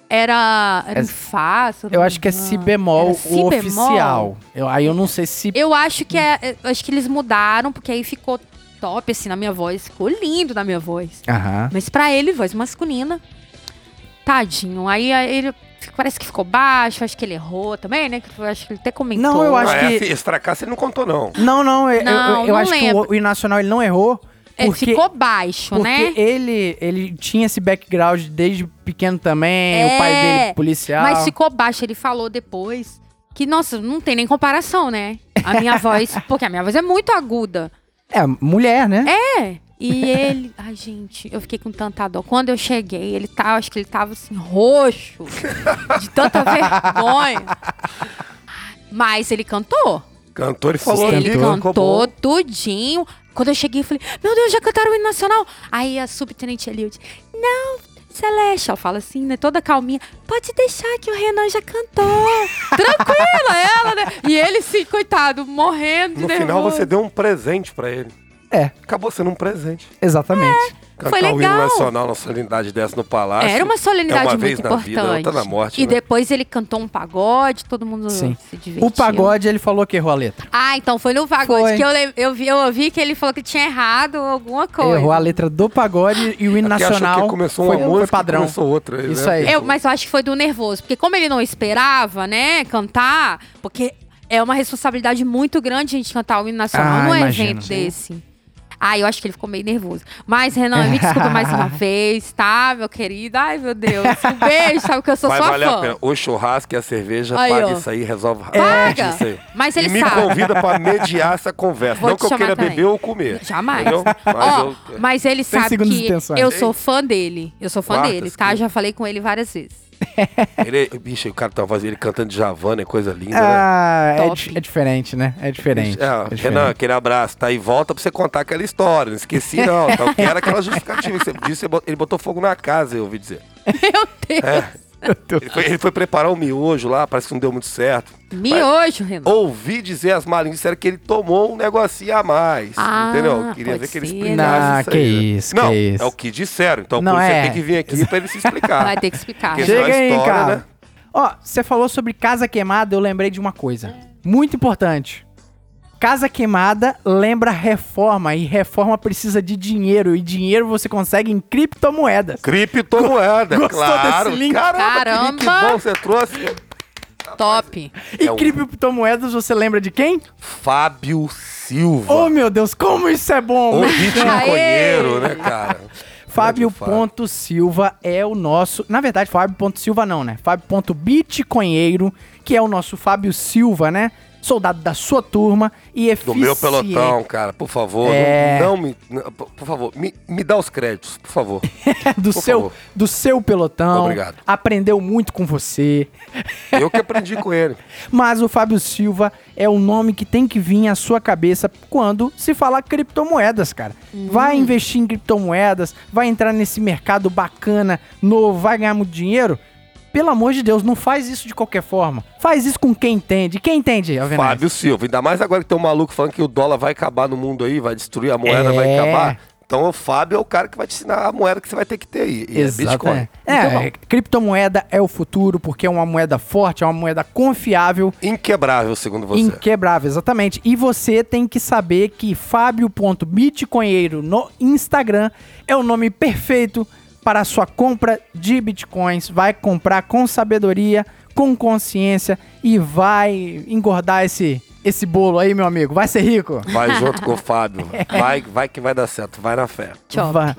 era, era É- Fá. Eu acho que é si bemol si o bemol? oficial. Eu, aí eu não sei se. Eu acho que é, eu acho que eles mudaram, porque aí ficou top, assim, na minha voz. Ficou lindo na minha voz. Aham. Mas pra ele, voz masculina. Tadinho. Aí, aí ele parece que ficou baixo, acho que ele errou também, né? Que eu acho que ele até comentou. Não, eu acho Ah, que- esse fracasso ele não contou, não. Não, não, eu, eu- Não, eu, não acho que lembro. o, o hino nacional ele não errou. É, Porque, ficou baixo, porque né? ele, ele tinha esse background desde pequeno também, o pai É, dele policial. Mas ficou baixo, ele falou depois. Que, nossa, não tem nem comparação, né? A minha (laughs) voz. Porque a minha voz é muito aguda. É, mulher, né? É. E ele. Ai, gente, eu fiquei com tanta dó. Quando eu cheguei, ele tava, acho que ele tava assim, roxo. De tanta (laughs) vergonha. Mas ele cantou. Cantor e falou ele cantou bom. tudinho. Quando eu cheguei, eu falei, meu Deus, já cantaram o hino nacional. Aí a subtenente Eliud, não, Celeste, ela fala assim, né, toda calminha, pode deixar que o Renan já cantou. (laughs) Tranquila ela, né? E ele, sim, coitado, morrendo de No nervoso. final você deu um presente pra ele. É, Acabou sendo um presente. exatamente. Cantar Foi o hino legal. nacional na solenidade dessa no palácio. Era uma solenidade é uma muito vez na importante. vida, outra na morte. e né? depois ele cantou um pagode, todo mundo Sim. se divertiu. O pagode, ele falou que errou a letra. Ah, então foi no pagode Foi. que eu, eu, vi, eu ouvi que ele falou que tinha errado alguma coisa. Errou a letra do pagode e o hino É achou nacional que começou foi, uma foi música padrão. começou outra. né? Isso aí. Eu, mas eu acho que foi do nervoso, porque como ele não esperava, né, cantar, porque é uma responsabilidade muito grande a gente cantar o hino nacional Ah, num imagino. evento desse. Ah, eu acho que ele ficou meio nervoso. Mas, Renan, me desculpa mais uma vez, tá, meu querido? Ai, meu Deus. Um beijo, sabe que eu sou Vai sua valer a fã. pena. O churrasco e a cerveja Aí, paga ó. isso aí, resolve Paga. isso aí. Mas ele e me sabe. convida pra mediar essa conversa. Vou não que eu queira também. beber ou comer. Jamais. Entendeu? Mas Ó, eu- mas ele Sem sabe que intenções. eu sou fã dele. Eu sou fã Quartas, dele, tá? que- Já falei com ele várias vezes. (laughs) Ele, bicho, o cara tá fazendo ele cantando de Javana, é coisa linda, né? Ah, é, Top. di- é diferente, né? É diferente. É, é Renan, diferente. aquele abraço, tá aí, volta pra você contar aquela história. Não esqueci, não. (laughs) Então, que era aquela justificativa que você disse, ele botou fogo na casa, eu ouvi dizer. Meu Deus. É. Ele foi, ele foi preparar o miojo lá, parece que não deu muito certo. Miojo, Renan. Ouvi dizer as malinhas disseram que ele tomou um negocinho a mais. Ah, entendeu? Queria pode ver que ele explicasse isso Ah, que aí, né? isso, Não, que isso. é o que disseram. Então Não, por isso é. você tem que vir aqui pra ele se explicar. (laughs) Vai ter que explicar. Porque Chega senão a aí, história, cara. né? Ó, você falou sobre casa queimada, eu lembrei de uma coisa. Muito importante. Casa queimada lembra reforma e reforma precisa de dinheiro e dinheiro você consegue em criptomoedas. Criptomoeda, Gostou claro. desse link? Caramba, que Caramba. bom você trouxe. Top. E É criptomoedas você lembra de quem? Fábio Silva. Oh meu Deus, como isso é bom! o né? bitcoinheiro, né, cara? Fábio Ponto Silva é o nosso. Na verdade, Fábio Ponto Silva não, né? Fábio Ponto Bitcoinheiro, que é o nosso Fábio Silva, né? Soldado da sua turma e Do eficiente. meu pelotão, cara, por favor, É. não, não me. não, por favor, me, me dá os créditos, por favor. (laughs) do Por seu favor. do seu pelotão. Obrigado. Aprendeu muito com você. Eu que aprendi com ele. (laughs) Mas o Fábio Silva é o nome que tem que vir à sua cabeça quando se fala criptomoedas, cara. Vai investir em criptomoedas, vai entrar nesse mercado bacana, novo, vai ganhar muito dinheiro? Pelo amor de Deus, não faz isso de qualquer forma. Faz isso com quem entende. Quem entende, Alvenaz? Fábio Silva, ainda mais agora que tem um maluco falando que o dólar vai acabar no mundo aí, vai destruir a moeda, É. vai acabar. Então o Fábio é o cara que vai te ensinar a moeda que você vai ter que ter aí. E é Bitcoin. Exatamente. Então, É, criptomoeda é o futuro porque é uma moeda forte, é uma moeda confiável Inquebrável, segundo você. Inquebrável, exatamente. E você tem que saber que Fábio.bitcoinheiro no Instagram é o nome perfeito para a sua compra de bitcoins. Vai comprar com sabedoria, com consciência e vai engordar esse, esse bolo aí, meu amigo. Vai ser rico. Vai junto com o (laughs) Fábio. Vai, vai que vai dar certo. Vai na fé. Tchau. Vai.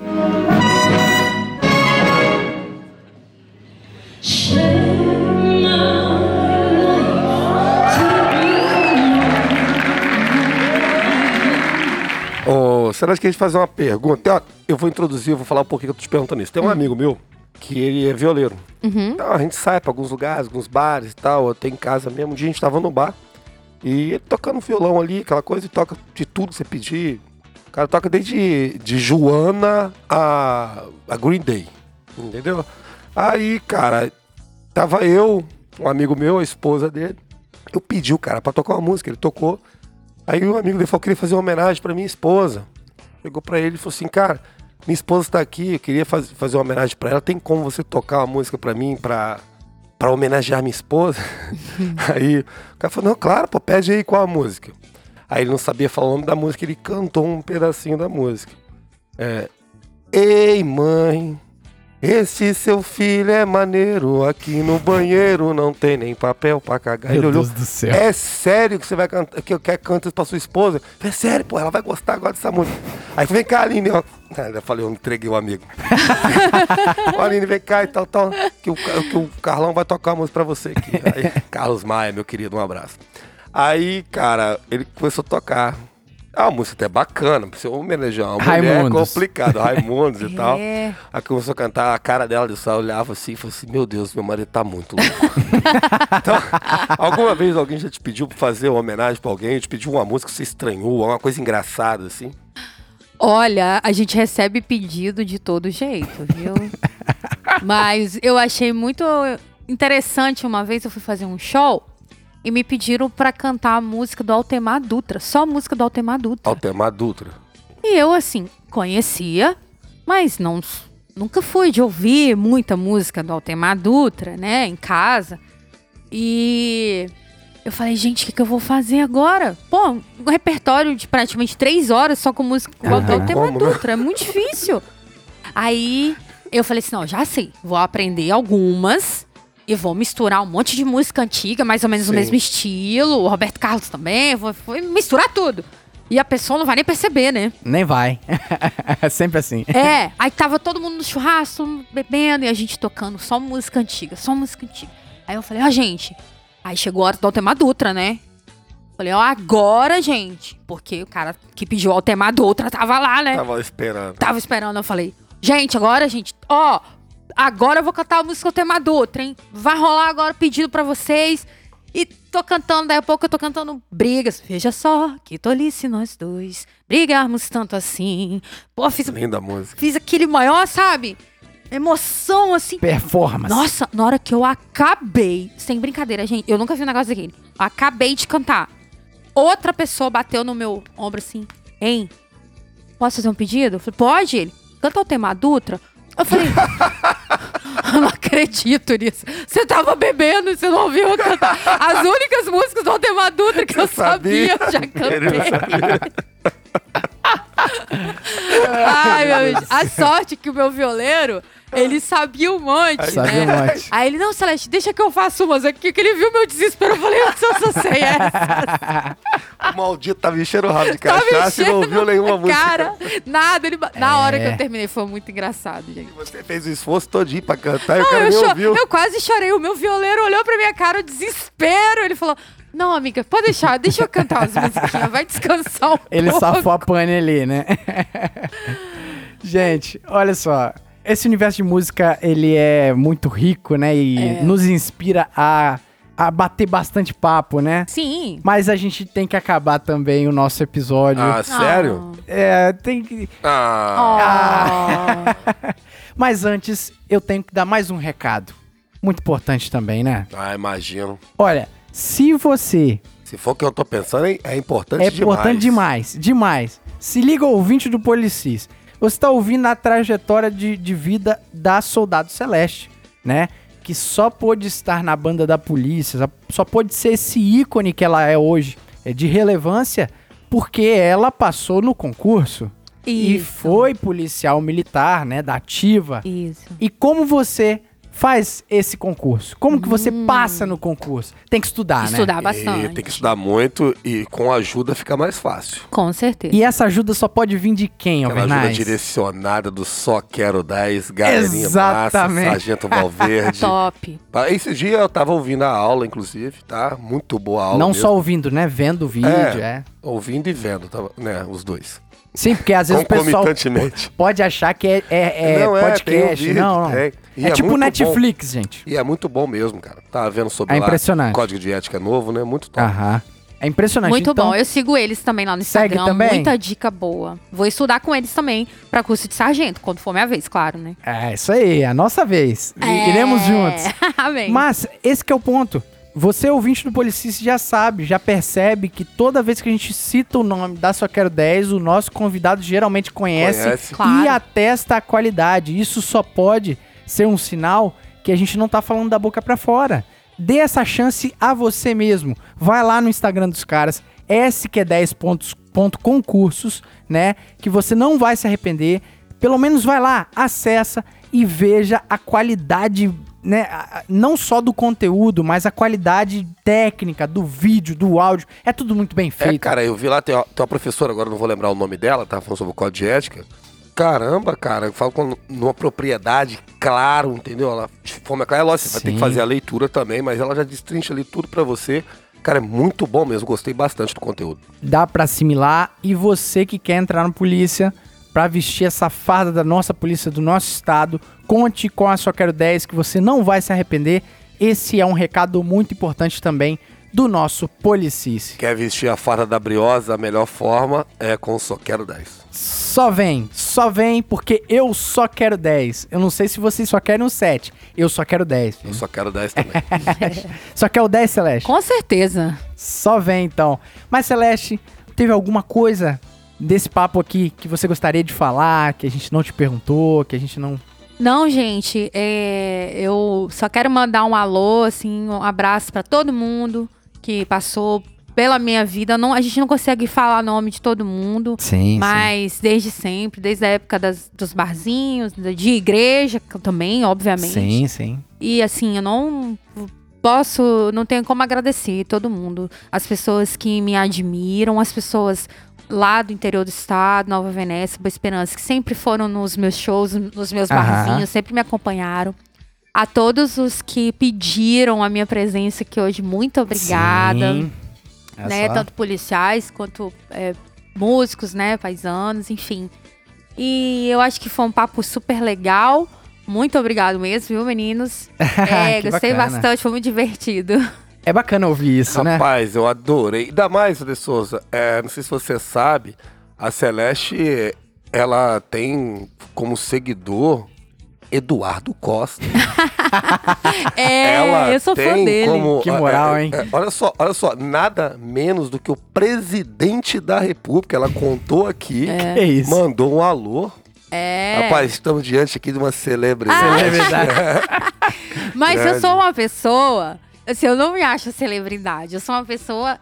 Gostaria que a gente fazer uma pergunta. Eu vou introduzir, eu vou falar um pouquinho que eu tô te perguntando isso. Tem um amigo meu que ele é violeiro. Então a gente sai pra alguns lugares, alguns bares e tal, até em casa mesmo. Um dia a gente tava no bar e ele tocando violão ali, aquela coisa, e toca de tudo que você pedir. O cara toca desde de Joana a, a Green Day, entendeu? Aí, cara, tava eu, um amigo meu, a esposa dele. Eu pedi o cara pra tocar uma música, ele tocou. Aí o amigo dele falou que queria fazer uma homenagem pra minha esposa. Chegou pra ele e falou assim, cara, minha esposa tá aqui, eu queria faz- fazer uma homenagem pra ela. Tem como você tocar uma música pra mim pra, pra homenagear minha esposa? (laughs) aí o cara falou, não, claro, pô, pede aí qual a música. Aí ele não sabia falar o nome da música, ele cantou um pedacinho da música. É, Ei, mãe, esse seu filho é maneiro, aqui no banheiro não tem nem papel pra cagar. Meu ele olhou, Deus do céu. é sério que você vai cantar, que eu quero cantar pra sua esposa? É sério, pô, ela vai gostar agora dessa música. Aí vem cá, Aline, ó. Eu falei, eu entreguei o amigo. (laughs) Ó, Aline, vem cá e tal, tal. Que o, que o Carlão vai tocar uma música pra você aqui. Aí, Carlos Maia, meu querido, um abraço. Aí, cara, ele começou a tocar. Ah, a música até bacana, pra você homenagear uma mulher é complicado, (laughs) Raimundos e tal. É. Aí começou a cantar, a cara dela, eu só olhava assim e falei assim, meu Deus, meu marido tá muito louco. (laughs) então, alguma vez alguém já te pediu pra fazer uma homenagem pra alguém, te pediu uma música que você estranhou, uma coisa engraçada, assim? Olha, a gente recebe pedido de todo jeito, viu? (laughs) Mas eu achei muito interessante uma vez eu fui fazer um show e me pediram pra cantar a música do Altemar Dutra, só a música do Altemar Dutra. Altemar Dutra. E eu assim, conhecia, mas não nunca fui de ouvir muita música do Altemar Dutra, né, em casa. E eu falei, gente, o que, que eu vou fazer agora? Pô, um repertório de praticamente três horas só com música do tem Altemar como, né? Dutra, é muito difícil. Aí eu falei assim, não, já sei, vou aprender algumas e vou misturar um monte de música antiga, mais ou menos Sim. o mesmo estilo, o Roberto Carlos também, vou, vou misturar tudo. E a pessoa não vai nem perceber, né? Nem vai. (laughs) é sempre assim. É, aí tava todo mundo no churrasco, bebendo, e a gente tocando só música antiga, só música antiga. Aí eu falei, ó, gente. Aí chegou a hora do Altemar Dutra, né? Falei, ó, agora, gente. Porque o cara que pediu o Altemar Dutra tava lá, né? Tava esperando. Tava esperando, eu falei, gente, agora, gente, ó, agora eu vou cantar a música do tema Dutra, hein? Vai rolar agora o pedido pra vocês. E tô cantando, daí a pouco eu tô cantando brigas. Veja só, que tolice nós dois, brigarmos tanto assim. Pô, fiz, Linda música. fiz aquele maior, sabe? Emoção, assim. Performance. Nossa, na hora que eu acabei, sem brincadeira, gente, eu nunca vi um negócio daquele. Acabei de cantar. Outra pessoa bateu no meu ombro assim, hein? Posso fazer um pedido? Eu falei, pode ele. Canta o tema Dutra. Eu falei, (laughs) eu não acredito nisso. Você tava bebendo e você não ouviu eu cantar. As únicas músicas do Altemar Dutra que eu Você sabia? sabia, eu já cantei. (laughs) Ai, meu Deus. A sorte que o meu violeiro, ele sabia um monte, Sabia né? um monte. Aí ele, não, Celeste, deixa que eu faço umas aqui, que ele viu meu desespero. Eu falei, eu só, só sei (laughs) essa. O maldito tava enchendo o rabo de cachaça e não ouviu nenhuma (laughs) música. Cara, nada. Ele, ba- Na hora que É. eu terminei, foi muito engraçado, gente. Você fez o esforço todinho pra cantar e o Não, cara eu, nem cho- ouviu. eu quase chorei. O meu violeiro olhou pra minha cara, o desespero. Ele falou, não, amiga, pode deixar, deixa eu cantar as musiquinhas, vai descansar um Ele pouco. safou a pane ali, né? (laughs) Gente, olha só. Esse universo de música, ele é muito rico, né? E É. nos inspira a, a bater bastante papo, né? Sim. Mas a gente tem que acabar também o nosso episódio. Ah, sério? É, tem que... Ah. Oh. (laughs) Mas antes, eu tenho que dar mais um recado. Muito importante também, né? Ah, imagino. Olha, se você Se for o que eu tô pensando, é é importante É demais. importante demais, demais. Se liga ouvinte do Policis. Você está ouvindo a trajetória de, de vida da Soldado Celeste, né? Que só pôde estar na banda da polícia, só- pôde ser esse ícone que ela é hoje, é de relevância, porque ela passou no concurso e Isso. foi policial militar, né? Da ativa. Isso. E como você faz esse concurso? Como que você passa no concurso? Tem que estudar, né? Hum. Estudar E bastante. tem que estudar muito e com ajuda fica mais fácil. Com certeza. E essa ajuda só pode vir de quem, Aquela ajuda Alvernaz? direcionada do Só Quero 10, Galerinha Exatamente. Massa, Sargento Valverde. (laughs) Top. Ah, Esse dia eu tava ouvindo a aula, inclusive, tá? Muito boa a aula Não mesmo. só ouvindo, né? Vendo o vídeo, é. Ouvindo e vendo, tava, né? Os dois. Sim, porque às vezes o pessoal pode achar que é, é- é Não, é, podcast. o vídeo, não, não. É, é tipo Netflix, gente. E é muito bom mesmo, cara. Tava vendo sobre É lá, impressionante. código de ética novo, né? Muito top. Aham. É impressionante. Muito Então, bom. Eu sigo eles também lá no Segue Instagram. também? Muita dica boa. Vou estudar com eles também pra curso de sargento, quando for minha vez, claro, né? É isso aí, é a nossa vez. I- Iremos juntos. (laughs) Amém. Mas esse que é o ponto. Você, ouvinte do Policista, já sabe, já percebe que toda vez que a gente cita o nome da Só Quero 10, o nosso convidado geralmente conhece, Conhece. Claro. e atesta a qualidade. Isso só pode ser um sinal que a gente não tá falando da boca pra fora. Dê essa chance a você mesmo. Vai lá no Instagram dos caras, SQ10 pontos- ponto concursos, né? Que você não vai se arrepender. Pelo menos vai lá, acessa e veja a qualidade, né? Não só do conteúdo, mas a qualidade técnica do vídeo, do áudio. É tudo muito bem É, feito. cara, eu vi lá, tem uma, tem uma professora, agora não vou lembrar o nome dela, tá falando sobre o código de ética. Caramba, cara, eu falo com numa propriedade, claro, entendeu? Ela de forma clara, é lógico, você vai ter que fazer a leitura também, mas ela já destrincha ali tudo pra você. Cara, é muito bom mesmo, gostei bastante do conteúdo. dá pra assimilar e você que quer entrar na polícia pra vestir essa farda da nossa polícia do nosso estado, conte com a Só Quero 10 que você não vai se arrepender. Esse é um recado muito importante também do nosso Policice. Quer vestir a farda da briosa, a melhor forma é com o Só Quero 10. Só vem, só vem porque eu só quero 10. Eu não sei se vocês só querem um 7, eu só quero 10. Eu só quero 10 também. (laughs) Só quer o 10, Celeste? Com certeza. Só vem então. Mas Celeste, teve alguma coisa desse papo aqui que você gostaria de falar, que a gente não te perguntou, que a gente não. Não, gente, é, eu só quero mandar um alô, assim, um abraço pra todo mundo que passou pela minha vida. Não, a gente não consegue falar nome de todo mundo, Sim, mas desde sempre, desde a época das- dos barzinhos, de igreja também, obviamente. Sim, sim. E assim, eu não posso, não tenho como agradecer todo mundo. As pessoas que me admiram, as pessoas lá do interior do estado, Nova Venécia, Boa Esperança, que sempre foram nos meus shows, nos meus Aham. barzinhos, sempre me acompanharam. A todos os que pediram a minha presença aqui hoje, muito obrigada. Sim. É né? só. Tanto policiais quanto é, músicos, né? Paisanos, enfim. E eu acho que foi um papo super legal. Muito obrigado mesmo, viu, meninos? (laughs) É, gostei bacana. bastante, foi muito divertido. É bacana ouvir isso, né? Rapaz, eu adorei. Ainda mais, De Souza, é, não sei se você sabe, a Celeste, ela tem como seguidor Eduardo Costa. (laughs) É, ela eu sou fã tem dele. como- Que moral, é, é, hein? é, olha só, olha só, nada menos do que o presidente da República, ela contou aqui, Que isso? mandou um alô. É. Rapaz, estamos diante aqui de uma celebridade. Ah, Celebridade. (laughs) Mas eu sou uma pessoa. Assim, eu não me acho celebridade. Eu sou uma pessoa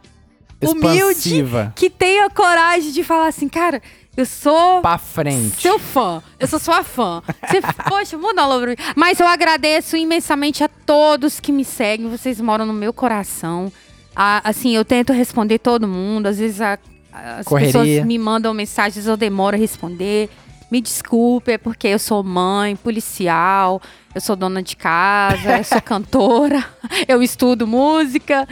humilde Expansiva. que tem a coragem de falar assim, cara, eu sou. Pra frente. Seu fã. Eu sou sua fã. Você, (laughs) poxa, muda mim. Mas eu agradeço imensamente a todos que me seguem. Vocês moram no meu coração. Ah, assim, eu tento responder todo mundo. Às vezes a- as Correria. pessoas me mandam mensagens, eu demoro a responder. Me desculpe, é porque eu sou mãe, policial, eu sou dona de casa, eu sou (laughs) cantora, eu estudo música.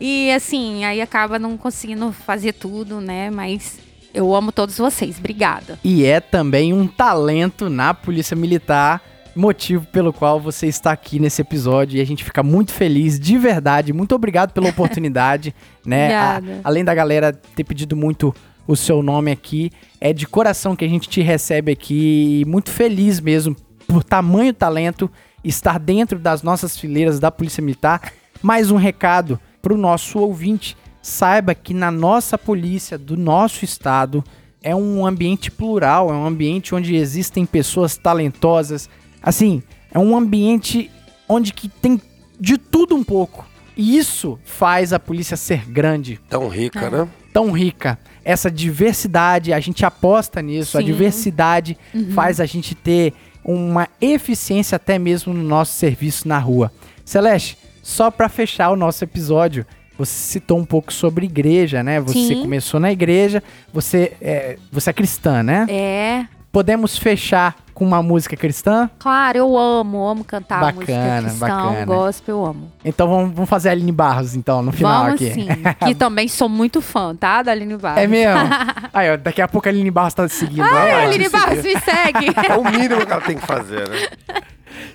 E assim, aí acaba não conseguindo fazer tudo, né? Mas eu amo todos vocês. Obrigada. E é também um talento na Polícia Militar, motivo pelo qual você está aqui nesse episódio. E a gente fica muito feliz, de verdade. Muito obrigado pela oportunidade, (laughs) né? A- além da galera ter pedido muito o seu nome aqui, é de coração que a gente te recebe aqui. E muito feliz mesmo por tamanho talento estar dentro das nossas fileiras da Polícia Militar. Mais um recado para o nosso ouvinte. Saiba que na nossa polícia do nosso estado é um ambiente plural, é um ambiente onde existem pessoas talentosas. Assim, é um ambiente onde que tem de tudo um pouco. E isso faz a polícia ser grande, Tão rica, né? tão rica. Essa diversidade, a gente aposta nisso, a Sim. diversidade faz a gente ter uma eficiência até mesmo no nosso serviço na rua. Celeste, só para fechar o nosso episódio, você citou um pouco sobre igreja, né? Você Sim. começou na igreja, você é, você é cristã, né? É, podemos fechar com uma música cristã? Claro, eu amo, amo cantar Bacana, música cristã, bacana. gospel, eu amo. Então vamos, vamos fazer a Aline Barros, então, no final Vamos aqui. sim. (laughs) que também sou muito fã, tá? Da Aline Barros. É mesmo? (laughs) Aí, ó, daqui a pouco a Aline Barros tá seguindo. Ai, Ó, Aline te Barros, me segue. É o mínimo que ela tem que fazer, né? (laughs)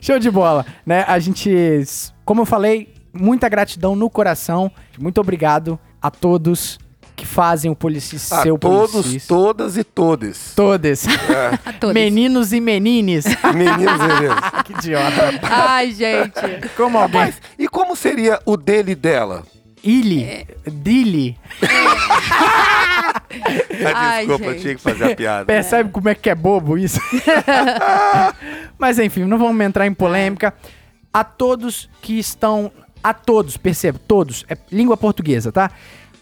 Show de bola, né? A gente, como eu falei, muita gratidão no coração. Muito obrigado a todos que fazem o Policis A ser o Ah, todos, todas e todes. Todos. (laughs) A todos. Meninos e menines. (laughs) Meninos e meninas. (laughs) que idiota. Ai, gente. Como alguém. Mas, e como seria o dele e dela? Ili. Dili. Ah, Ai, desculpa, eu gente. tinha que fazer a piada. Percebe como é que é bobo isso? Mas enfim, não vamos entrar em polêmica. A todos que estão. A todos, perceba, todos. É língua portuguesa, tá?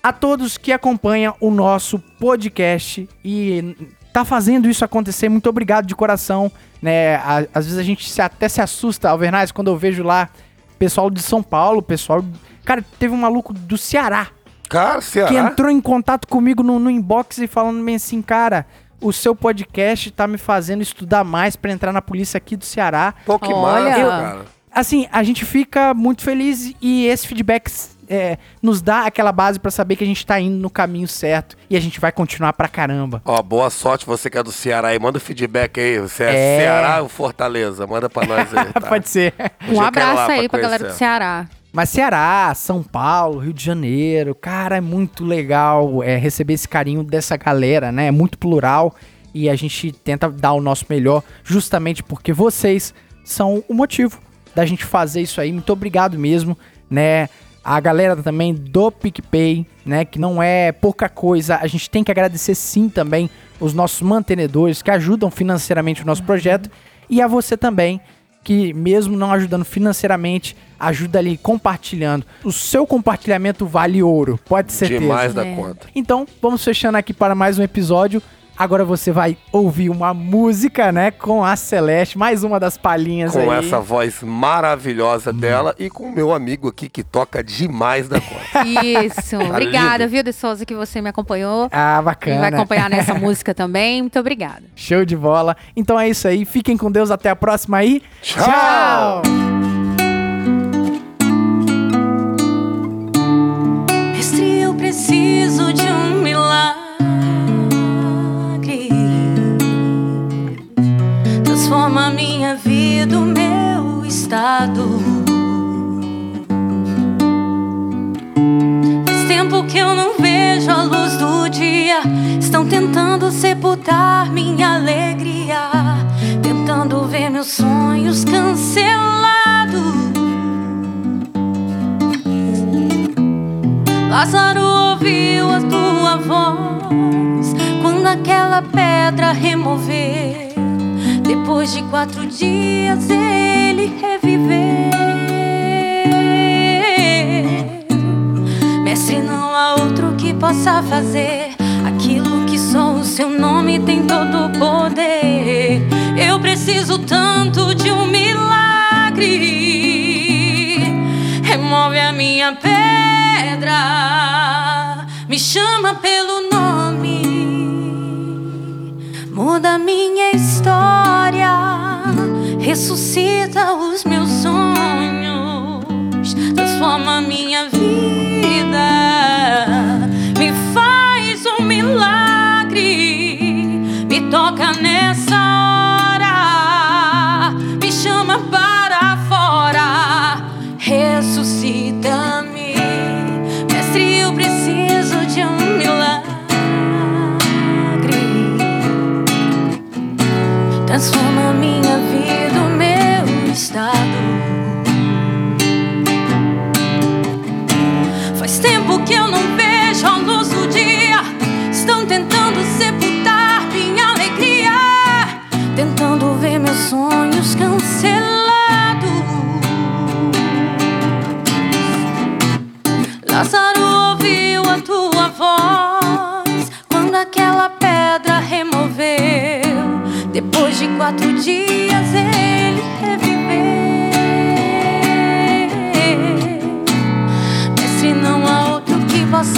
A todos que acompanham o nosso podcast e tá fazendo isso acontecer, muito obrigado de coração. Né? Às vezes a gente se- até se assusta, Alvernaz, quando eu vejo lá pessoal de São Paulo, pessoal. Cara, teve um maluco do Ceará Cara, Ceará. que entrou em contato comigo no, no inbox e falando bem assim, cara, o seu podcast tá me fazendo estudar mais pra entrar na polícia aqui do Ceará. Pô, que Olha. massa, cara. Assim, a gente fica muito feliz e esse feedback é, nos dá aquela base pra saber que a gente tá indo no caminho certo e a gente vai continuar pra caramba. Ó, boa sorte você que é do Ceará aí. Manda o feedback aí. Você é, É. Ceará ou Fortaleza? Manda pra nós aí, (laughs) tá? Pode ser. Um abraço aí pra conhecer. galera do Ceará. Mas Ceará, São Paulo, Rio de Janeiro, cara, é muito legal é, receber esse carinho dessa galera, né? É muito plural e a gente tenta dar o nosso melhor justamente porque vocês são o motivo da gente fazer isso aí. Muito obrigado mesmo, né? A galera também do PicPay, né? Que não é pouca coisa. A gente tem que agradecer sim também os nossos mantenedores que ajudam financeiramente o nosso projeto. E a você também, que mesmo não ajudando financeiramente, ajuda ali compartilhando. O seu compartilhamento vale ouro, pode ser Demais da É. conta. Então, vamos fechando aqui para mais um episódio. Agora você vai ouvir uma música, né, com a Celeste, mais uma das palhinhas Com aí. essa voz maravilhosa dela e com o meu amigo aqui que toca demais da conta. (laughs) Isso. Obrigada, lindo. viu, De Souza, que você me acompanhou. Ah, E bacana. vai acompanhar nessa música também. Muito obrigada. Show de bola. Então é isso aí. Fiquem com Deus. Até a próxima aí. Tchau! Mestre, eu preciso de um milagre. Transforma minha vida, o meu estado. Faz tempo que eu não vejo a luz do dia. Estão tentando sepultar minha alegria. Tentando ver meus sonhos cancelados. Lázaro ouviu a tua voz quando aquela pedra removeu. Depois de quatro dias ele reviveu. Mestre, não há outro que possa fazer aquilo que só o seu nome tem todo o poder. Eu preciso tanto de um milagre. Remove a minha pedra, me chama pelo nome, muda minha história, ressuscita os meus sonhos, transforma minha vida, me faz um milagre, me toca nessa hora, me chama para fora, ressuscita-me. Transforma minha vida, o meu estado. Faz tempo que eu não vejo a luz do dia. Estão tentando sepultar minha alegria. Tentando ver meus sonhos cancelados. Lázaro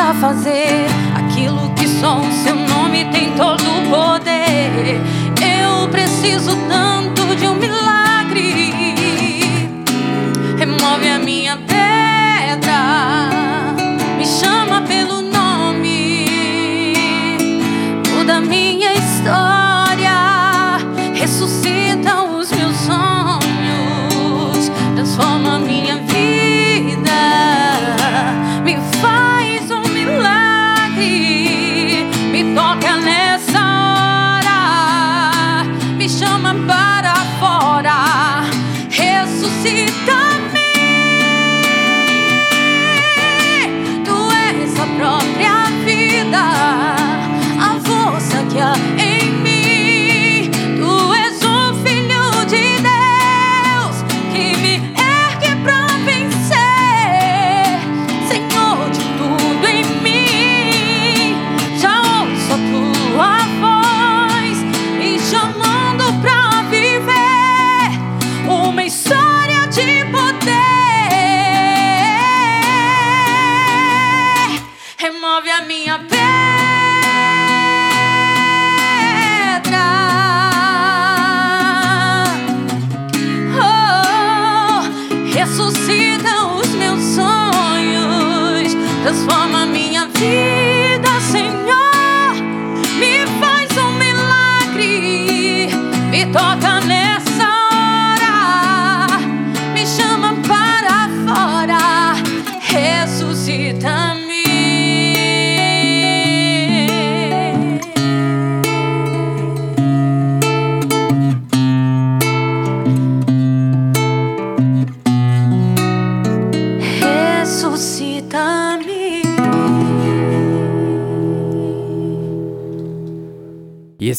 possa fazer aquilo que só o seu nome tem todo o poder. Eu preciso tanto de um milagre. Remove a minha